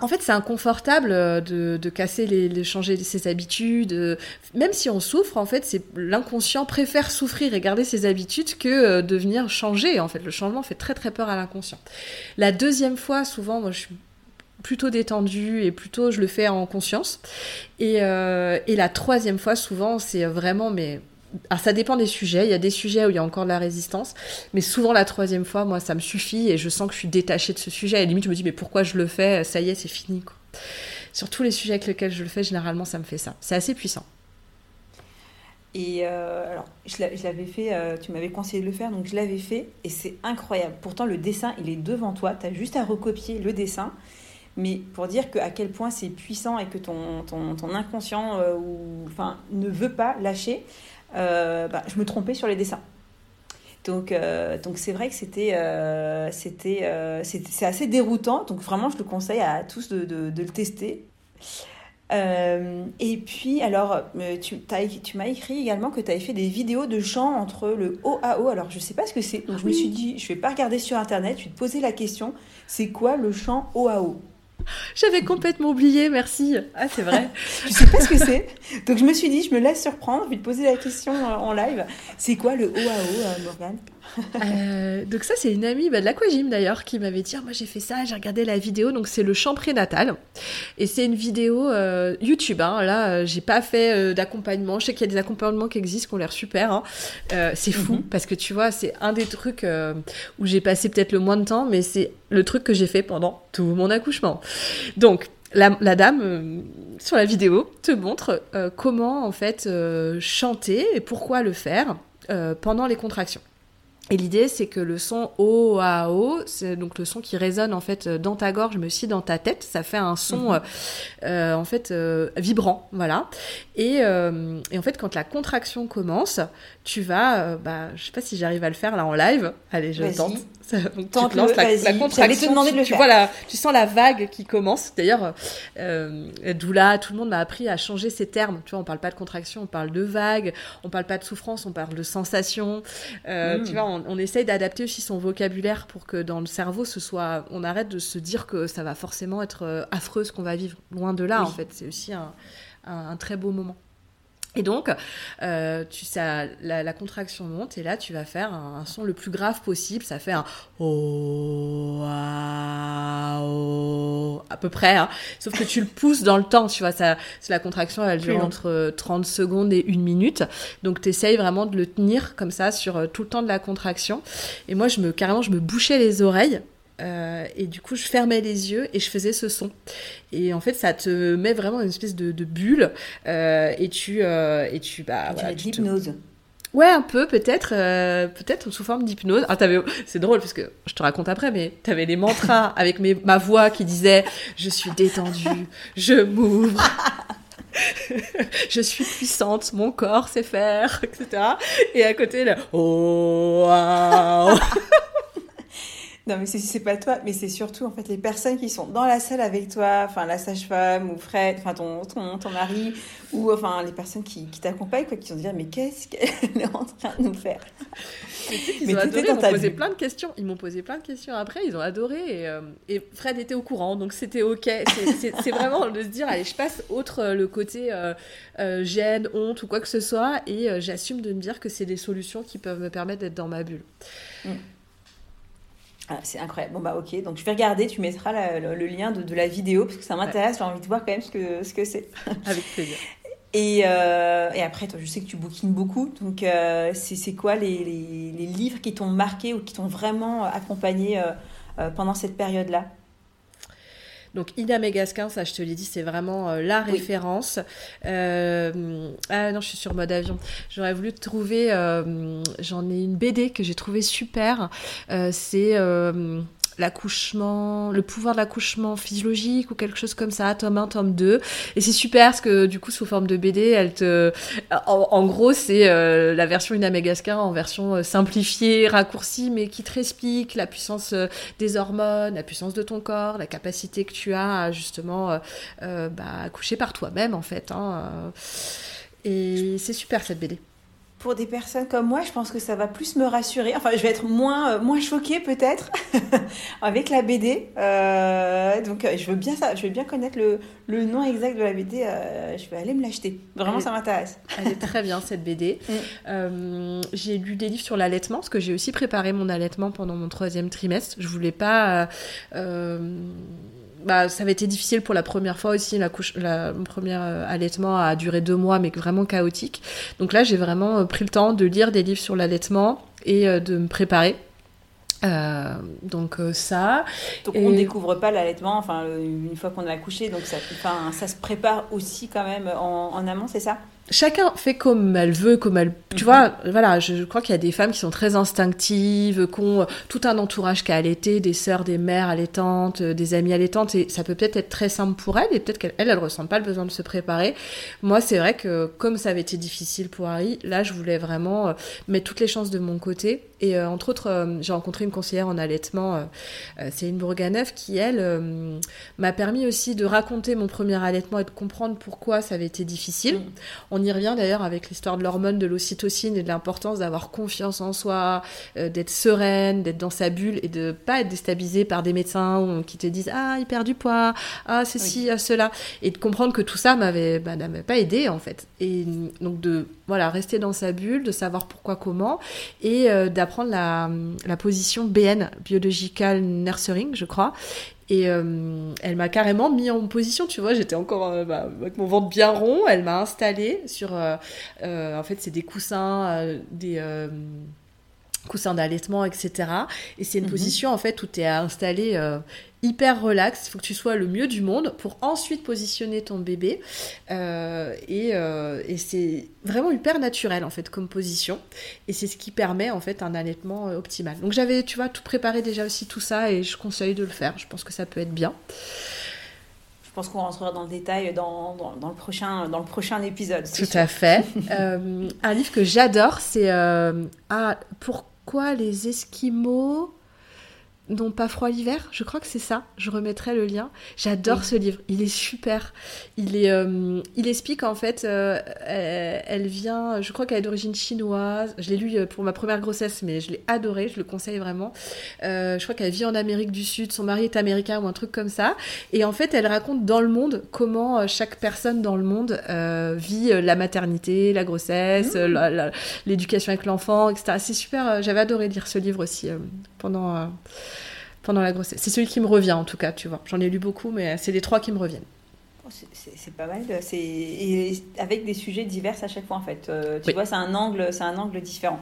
en fait, c'est inconfortable euh, de, casser, les, changer ses habitudes. Euh, même si on souffre, en fait, c'est l'inconscient préfère souffrir et garder ses habitudes que euh, de venir changer. En fait, le changement fait très très peur à l'inconscient. La deuxième fois, souvent, moi, je suis plutôt détendue et plutôt je le fais en conscience. Et, et la troisième fois, souvent, c'est vraiment mais alors ça dépend des sujets. Il y a des sujets où il y a encore de la résistance, mais souvent la troisième fois, moi, ça me suffit et je sens que je suis détachée de ce sujet. À la limite, je me dis mais pourquoi je le fais? Ça y est, c'est fini. Sur tous les sujets avec lesquels je le fais, généralement, ça me fait ça. C'est assez puissant. Et euh, alors, je l'avais fait, euh, tu m'avais conseillé de le faire, donc je l'avais fait, et c'est incroyable. Pourtant, le dessin, il est devant toi, tu as juste à recopier le dessin, mais pour dire que, à quel point c'est puissant et que ton, ton, ton inconscient euh, ou, ne veut pas lâcher. Euh, bah, je me trompais sur les dessins. Donc, euh, donc c'est vrai que c'était, euh, c'était, c'est assez déroutant. Donc vraiment, je le conseille à tous de, de, le tester. et puis, alors, tu, tu m'as écrit également que tu avais fait des vidéos de chant entre le OAO. Alors, je ne sais pas ce que c'est. Donc, je me suis dit, je vais pas regarder sur Internet. Je vais te poser la question. C'est quoi le chant OAO j'avais complètement oublié, merci. Ah, c'est vrai. je sais pas ce que c'est? Donc je me suis dit, je me laisse surprendre, je vais te poser la question en live. C'est quoi le OAO, euh, Morgane? Euh, donc ça c'est une amie bah, de l'aquagym d'ailleurs qui m'avait dit ah, moi j'ai fait ça j'ai regardé la vidéo donc c'est le chant prénatal et c'est une vidéo euh, YouTube hein. là euh, j'ai pas fait d'accompagnement je sais qu'il y a des accompagnements qui existent qui ont l'air super hein. c'est fou mhm. parce que tu vois c'est un des trucs où j'ai passé peut-être le moins de temps mais c'est le truc que j'ai fait pendant tout mon accouchement donc la, la, dame sur la vidéo te montre comment en fait chanter et pourquoi le faire pendant les contractions. Et l'idée, c'est que le son O à O, c'est donc le son qui résonne en fait dans ta gorge, mais aussi dans ta tête. Ça fait un son mhm. euh, euh, en fait euh, vibrant, voilà. Et, et, en fait, quand la contraction commence, tu vas, bah, je sais pas si j'arrive à le faire là en live. Allez, je tente. Donc, tu lances la, la contraction. Te de le tu, vois la, tu sens la vague qui commence. D'ailleurs, euh, Doula, tout le monde m'a appris à changer ces termes. Tu vois, on parle pas de contraction, on parle de vague. On parle pas de souffrance, on parle de sensation. Euh, hmm. Tu vois, on, on essaye d'adapter aussi son vocabulaire pour que dans le cerveau, ce soit, on arrête de se dire que ça va forcément être euh, affreux ce qu'on va vivre. Loin de là, en fait. C'est aussi un, un, un très beau moment. Et donc, euh, tu, ça, la, contraction monte et là, tu vas faire un, son le plus grave possible. Ça fait un oh, ah, oh à peu près. Hein. Sauf que tu le pousses dans le temps, tu vois. Ça, la contraction, elle dure entre 30 secondes et une minute. Donc, tu essayes vraiment de le tenir comme ça sur euh, tout le temps de la contraction. Et moi, je me, carrément, je me bouchais les oreilles et du coup, je fermais les yeux et je faisais ce son. Et en fait, ça te met vraiment une espèce de, bulle et tu et tu bah voilà, l'hypnose. Ouais, un peu, peut-être, peut-être sous forme d'hypnose. Ah, t'avais, c'est drôle parce que je te raconte après, mais t'avais les mantras avec mes, ma voix qui disait je suis détendue, je m'ouvre. je suis puissante, mon corps sait faire, etc. Et à côté, là, oh, waouh Non, mais c'est pas toi, mais c'est surtout en fait les personnes qui sont dans la salle avec toi, enfin la sage-femme ou Fred, enfin ton, ton, ton, mari, ou enfin les personnes qui, qui t'accompagnent, quoi, qui vont se dire mais qu'est-ce qu'elle est en train de nous faire ils ont adoré, ils m'ont posé plein de questions. Ils m'ont posé plein de questions après, ils ont adoré. Et, euh, et Fred était au courant, donc c'était ok. C'est vraiment de se dire, allez, je passe autre euh, le côté euh, gêne, honte ou quoi que ce soit, et j'assume de me dire que c'est des solutions qui peuvent me permettre d'être dans ma bulle. Mm. Ah, c'est incroyable. Bon, bah, ok. Donc, je vais regarder. Tu mettras le, lien de, la vidéo parce que ça m'intéresse. J'ai envie de voir quand même ce que ce que c'est. Avec plaisir. Et, euh, et, après, toi, je sais que tu bouquines beaucoup. Donc, euh, c'est quoi les, les, les, livres qui t'ont marqué ou qui t'ont vraiment accompagné euh, pendant cette période-là? Donc Ida Megaskin, ça je te l'ai dit, c'est vraiment la référence. ah non, je suis sur mode avion. J'aurais voulu trouver, j'en ai une BD que j'ai trouvée super. c'est l'accouchement, le pouvoir de l'accouchement physiologique ou quelque chose comme ça, tome 1, tome 2. Et c'est super parce que du coup, sous forme de BD, elle te. En, gros, c'est euh, la version Ina en version euh, simplifiée, raccourcie, mais qui te explique la puissance euh, des hormones, la puissance de ton corps, la capacité que tu as à justement bah, accoucher par toi-même en fait. Hein, et c'est super cette BD pour des personnes comme moi, je pense que ça va plus me rassurer. Enfin, je vais être moins, euh, moins choquée peut-être avec la BD. Euh, donc, euh, je veux bien ça, je veux bien connaître le, le nom exact de la BD. je vais aller me l'acheter. Vraiment, ça m'intéresse. Elle est très bien cette BD. Mm. j'ai lu des livres sur l'allaitement parce que j'ai aussi préparé mon allaitement pendant mon troisième trimestre. Je voulais pas bah, ça avait été difficile pour la première fois aussi. La couche, la, mon premier euh, allaitement a duré deux mois, mais vraiment chaotique. Donc là, j'ai vraiment euh, pris le temps de lire des livres sur l'allaitement et euh, de me préparer. donc ça. Donc on découvre pas l'allaitement, enfin une fois qu'on a accouché, donc ça, ça se prépare aussi quand même en, en amont, c'est ça? Chacun fait comme elle veut, comme elle. Tu mhm. vois, voilà, je, crois qu'il y a des femmes qui sont très instinctives, qui ont euh, tout un entourage qui a allaité, des sœurs, des mères allaitantes, euh, des amies allaitantes, et ça peut peut-être être très simple pour elle, et peut-être qu'elle, elle, elle ressent pas le besoin de se préparer. Moi, c'est vrai que comme ça avait été difficile pour Harry, là, je voulais vraiment euh, mettre toutes les chances de mon côté. Et entre autres, j'ai rencontré une conseillère en allaitement, Céline Bourganeuf, qui elle m'a permis aussi de raconter mon premier allaitement et de comprendre pourquoi ça avait été difficile. Mm. On y revient d'ailleurs avec l'histoire de l'hormone de l'ocytocine et de l'importance d'avoir confiance en soi, euh, d'être sereine, d'être dans sa bulle et de pas être déstabilisée par des médecins qui te disent ah il perd du poids, ah ceci, ah cela, et de comprendre que tout ça m'avait bah, m'avait pas aidé en fait. Et donc de voilà rester dans sa bulle, de savoir pourquoi comment et euh, d'apprendre la, la position BN biological nurturing je crois et euh, elle m'a carrément mis en position, tu vois, j'étais encore euh, bah, avec mon ventre bien rond, elle m'a installé sur, euh, en fait, c'est des coussins, des coussins d'allaitement, etc. Et c'est une mhm. position, en fait, où tu es installé hyper relax. Il faut que tu sois le mieux du monde pour ensuite positionner ton bébé. Euh, euh, et, c'est vraiment hyper naturel en fait comme position. Et c'est ce qui permet en fait un allaitement euh, optimal. Donc j'avais, tu vois, tout préparé déjà aussi tout ça et je conseille de le faire. Je pense que ça peut être bien. Je pense qu'on rentrera dans le détail dans, le, prochain, dans le prochain épisode. Tout à fait. un livre que j'adore, c'est ah, Pourquoi les Esquimaux non pas froid l'hiver, je crois que c'est ça. Je remettrai le lien. J'adore ce livre. Il est super. Il est, euh, il explique en fait, euh, elle, vient, je crois qu'elle est d'origine chinoise. Je l'ai lu euh, pour ma première grossesse, mais je l'ai adoré. Je le conseille vraiment. je crois qu'elle vit en Amérique du Sud. Son mari est américain ou un truc comme ça. Et en fait, elle raconte dans le monde comment chaque personne dans le monde vit la maternité, la grossesse, mmh. l'éducation avec l'enfant, etc. C'est super. J'avais adoré lire ce livre aussi pendant pendant la grossesse. C'est celui qui me revient en tout cas, tu vois. J'en ai lu beaucoup, mais c'est les trois qui me reviennent. Oh, c'est pas mal. C'est avec des sujets divers à chaque fois en fait. Euh, tu vois, c'est un angle, c'est un angle différent.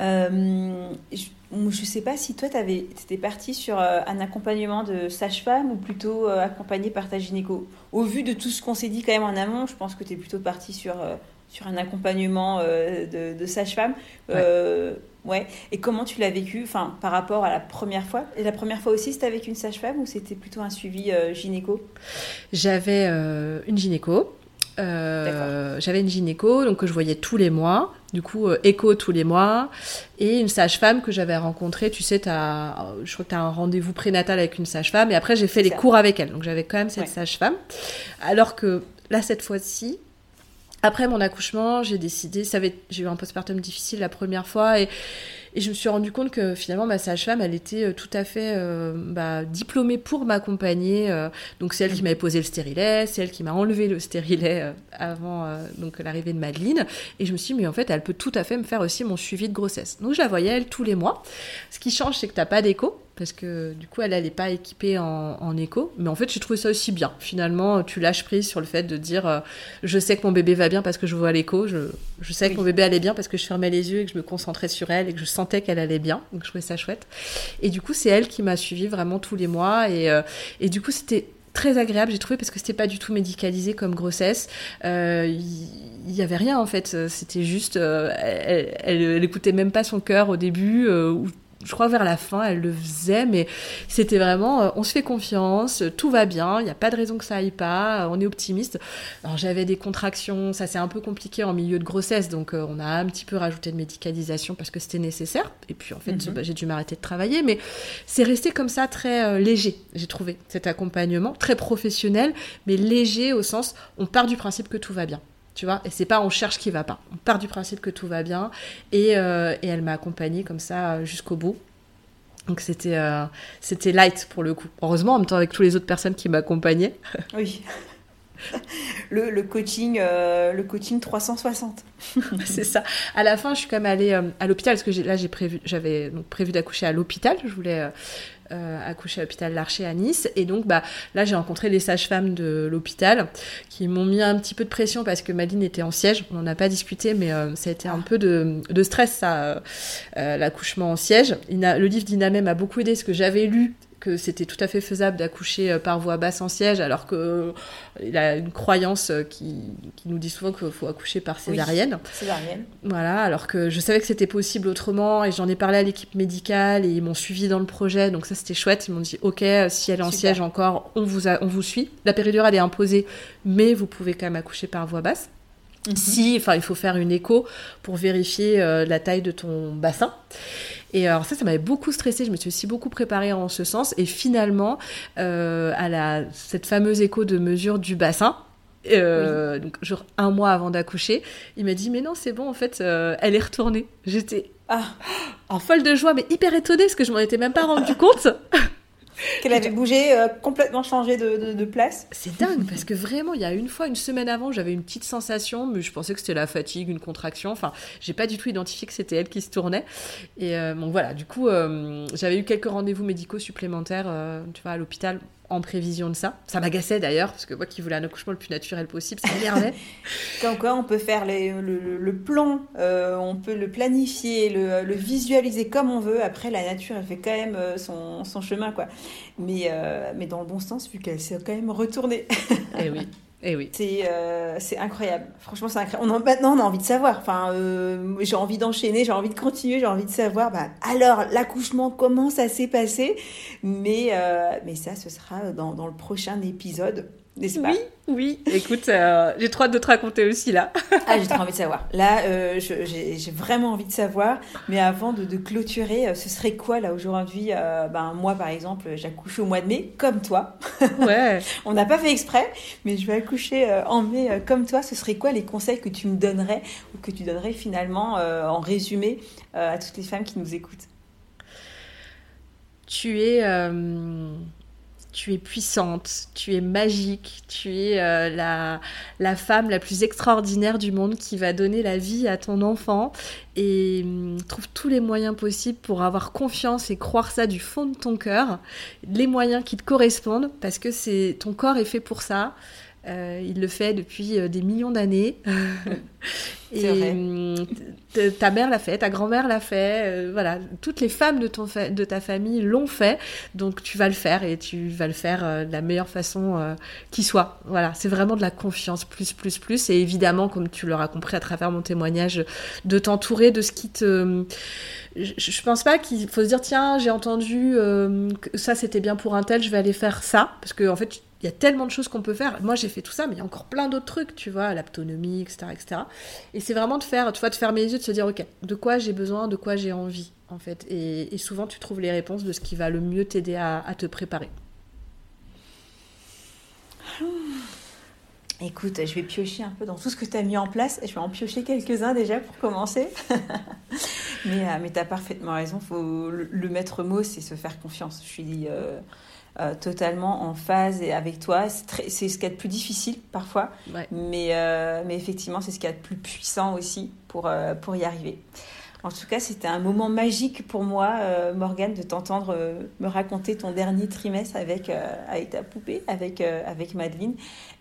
Euh, je, ne sais pas si toi, tu étais partie sur euh, un accompagnement de sage-femme ou plutôt accompagné par ta gynéco. Au vu de tout ce qu'on s'est dit quand même en amont, je pense que tu es plutôt partie sur, sur un accompagnement de, de sage-femme. Ouais. ouais. Et comment tu l'as vécu enfin, par rapport à la première fois? Et la première fois aussi, c'était avec une sage-femme ou c'était plutôt un suivi gynéco? J'avais une gynéco. Euh, j'avais une gynéco donc que je voyais tous les mois, du coup euh, écho tous les mois, et une sage-femme que j'avais rencontrée. Tu sais, as, je crois que tu as un rendez-vous prénatal avec une sage-femme, et après j'ai fait les cours avec elle, donc j'avais quand même cette sage-femme. Alors que là, cette fois-ci, après mon accouchement, j'ai décidé, j'ai eu un postpartum difficile la première fois, et je me suis rendu compte que finalement, ma sage-femme, elle était euh, tout à fait euh, bah, diplômée pour m'accompagner. Euh. donc, c'est elle qui m'avait posé le stérilet, c'est elle qui m'a enlevé le stérilet avant donc l'arrivée de Madeleine. Et je me suis dit, mais en fait, elle peut tout à fait me faire aussi mon suivi de grossesse. Donc, je la voyais, elle, tous les mois. Ce qui change, c'est que tu n'as pas d'écho parce que du coup elle n'est pas équipée en, écho. Mais en fait j'ai trouvé ça aussi bien. Finalement tu lâches prise sur le fait de dire euh, je sais que mon bébé va bien parce que je vois l'écho. Je, je, sais que mon bébé allait bien parce que je fermais les yeux et que je me concentrais sur elle et que je sentais qu'elle allait bien. Donc je trouvais ça chouette. Et du coup c'est elle qui m'a suivi vraiment tous les mois. Et, euh, et du coup c'était très agréable, j'ai trouvé, parce que c'était pas du tout médicalisé comme grossesse. Il euh, y, avait rien en fait. C'était juste, elle, elle, écoutait même pas son cœur au début, ou je crois vers la fin, elle le faisait, mais c'était vraiment, euh, on se fait confiance, tout va bien, il n'y a pas de raison que ça aille pas, on est optimiste. Alors j'avais des contractions, ça c'est un peu compliqué en milieu de grossesse, donc euh, on a un petit peu rajouté de médicalisation parce que c'était nécessaire. Et puis en fait, mhm. bah, j'ai dû m'arrêter de travailler, mais c'est resté comme ça très euh, léger, j'ai trouvé cet accompagnement, très professionnel, mais léger au sens, on part du principe que tout va bien tu vois et c'est pas on cherche qui va pas. On part du principe que tout va bien et, euh, et elle m'a accompagnée comme ça euh, jusqu'au bout. Donc c'était euh, c'était light pour le coup. Heureusement en même temps avec toutes les autres personnes qui m'accompagnaient. Oui. Le, le, coaching le coaching 360 c'est ça. À la fin je suis quand même allée à l'hôpital parce que là j'ai prévu j'avais donc prévu d'accoucher à l'hôpital. Je voulais accouché à l'hôpital Larcher à Nice. Et donc, bah, là, j'ai rencontré les sages-femmes de l'hôpital qui m'ont mis un petit peu de pression parce que Madine était en siège. On n'en a pas discuté, mais euh, ça a été un peu de, de stress, ça, euh, l'accouchement en siège. le livre d'Inamé m'a beaucoup aidé, ce que j'avais lu que c'était tout à fait faisable d'accoucher euh, par voie basse en siège, alors qu'il euh, a une croyance euh, qui, qui nous dit souvent qu'il faut accoucher par césarienne. césarienne. Voilà, alors que je savais que c'était possible autrement, et j'en ai parlé à l'équipe médicale, et ils m'ont suivi dans le projet, donc ça c'était chouette. Ils m'ont dit, ok, si elle est en siège encore, on vous, on vous suit. La péridurale est imposée, mais vous pouvez quand même accoucher par voie basse. Mhm. Si, enfin, il faut faire une écho pour vérifier la taille de ton bassin. Et alors ça, ça m'avait beaucoup stressé. Je me suis aussi beaucoup préparée en ce sens. Et finalement, euh, à la, cette fameuse écho de mesure du bassin, euh, donc genre un mois avant d'accoucher, il m'a dit mais non c'est bon en fait euh, elle est retournée. J'étais ah. en folle de joie mais hyper étonnée parce que je m'en étais même pas rendu compte. Qu'elle avait bougé, euh, complètement changé de, place. C'est dingue, parce que vraiment, il y a une fois, une semaine avant, j'avais une petite sensation, mais je pensais que c'était la fatigue, une contraction. Enfin, j'ai pas du tout identifié que c'était elle qui se tournait. Et euh, bon, voilà, du coup, euh, j'avais eu quelques rendez-vous médicaux supplémentaires, tu vois, à l'hôpital en prévision de ça. Ça m'agaçait d'ailleurs, parce que moi qui voulais un accouchement le plus naturel possible, ça m'énervait. Comme quoi, on peut faire le, plan, euh, on peut le planifier, le, visualiser comme on veut. Après, la nature, elle fait quand même euh, son, son chemin, quoi. Mais, euh, mais dans le bon sens, vu qu'elle s'est quand même retournée. Eh oui. Eh. Euh, c'est incroyable. Franchement, c'est incroyable. On maintenant, on a envie de savoir. Euh, j'ai envie d'enchaîner, j'ai envie de continuer, j'ai envie de savoir. Bah, alors, l'accouchement, comment ça s'est passé? Mais, euh, mais ça, ce sera dans le prochain épisode n'est-ce pas Oui, oui. Écoute, euh, j'ai trop hâte de te raconter aussi là. ah, j'ai trop envie de savoir. Là, euh, j'ai vraiment envie de savoir. Mais avant de, clôturer, euh, ce serait quoi là aujourd'hui ben, Moi, par exemple, j'accouche au mois de mai, comme toi. Ouais. On n'a pas fait exprès, mais je vais accoucher en mai comme toi. Ce serait quoi les conseils que tu me donnerais ou que tu donnerais finalement en résumé à toutes les femmes qui nous écoutent? Tu es tu es puissante, tu es magique, tu es euh, la, la, femme la plus extraordinaire du monde qui va donner la vie à ton enfant et hum, trouve tous les moyens possibles pour avoir confiance et croire ça du fond de ton cœur, les moyens qui te correspondent parce que c'est ton corps est fait pour ça. Euh, il le fait depuis euh, des millions d'années. et hum, ta mère l'a fait, ta grand-mère l'a fait. Euh, voilà, toutes les femmes de, ton de ta famille l'ont fait. Donc tu vas le faire et tu vas le faire de la meilleure façon qui soit. Voilà, c'est vraiment de la confiance plus, plus, plus. Et évidemment, comme tu l'auras compris à travers mon témoignage, de t'entourer de ce qui te je, je pense pas qu'il faut se dire tiens j'ai entendu que ça c'était bien pour un tel je vais aller faire ça parce que en fait il y a tellement de choses qu'on peut faire. Moi, j'ai fait tout ça, mais il y a encore plein d'autres trucs, tu vois, l'aptonomie, etc., etc. Et c'est vraiment de faire, tu vois, de fermer les yeux, de se dire, ok, de quoi j'ai besoin, de quoi j'ai envie, en fait. Et, souvent, tu trouves les réponses de ce qui va le mieux t'aider à, te préparer. Écoute, je vais piocher un peu dans tout ce que tu as mis en place. Je vais en piocher quelques-uns déjà pour commencer. mais euh, mais tu as parfaitement raison. Faut, le, maître mot, c'est se faire confiance. Je suis euh, euh, totalement en phase avec toi. C'est ce qu'il y a de plus difficile parfois, mais, euh, mais effectivement, c'est ce qu'il y a de plus puissant aussi pour, euh, pour y arriver. En tout cas, c'était un moment magique pour moi, Morgane, de t'entendre me raconter ton dernier trimestre avec, avec ta poupée, avec, avec Madeleine.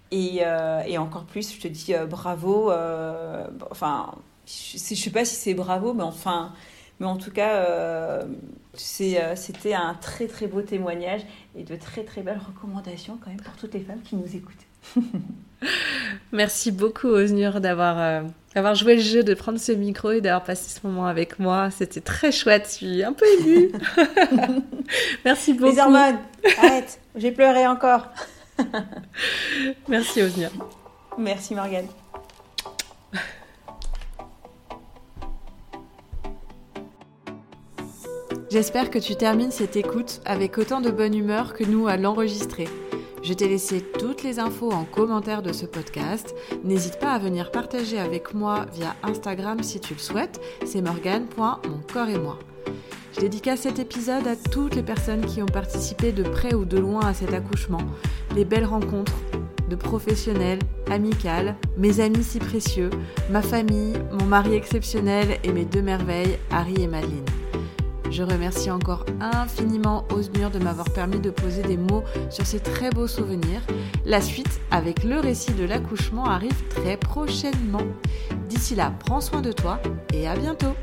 Et, et, encore plus, je te dis bravo. enfin, je ne sais pas si c'est bravo, mais enfin, mais en tout cas, euh, euh, c'était un très très beau témoignage et de très très belles recommandations quand même pour toutes les femmes qui nous écoutent. Merci beaucoup Osnur d'avoir euh, d'avoir joué le jeu, de prendre ce micro et d'avoir passé ce moment avec moi. C'était très chouette, je suis un peu émue. Merci beaucoup. Les hormones, arrête, j'ai pleuré encore. Merci Osnur. Merci Morgane. J'espère que tu termines cette écoute avec autant de bonne humeur que nous à l'enregistrer. Je t'ai laissé toutes les infos en commentaire de ce podcast. N'hésite pas à venir partager avec moi via Instagram si tu le souhaites. C'est morgane.moncorps et moi. Je dédicace cet épisode à toutes les personnes qui ont participé de près ou de loin à cet accouchement, les belles rencontres de professionnels, amicales, mes amis si précieux, ma famille, mon mari exceptionnel et mes deux merveilles, Harry et Madeleine. Je remercie encore infiniment Osmur de m'avoir permis de poser des mots sur ces très beaux souvenirs. La suite, avec le récit de l'accouchement, arrive très prochainement. D'ici là, prends soin de toi et à bientôt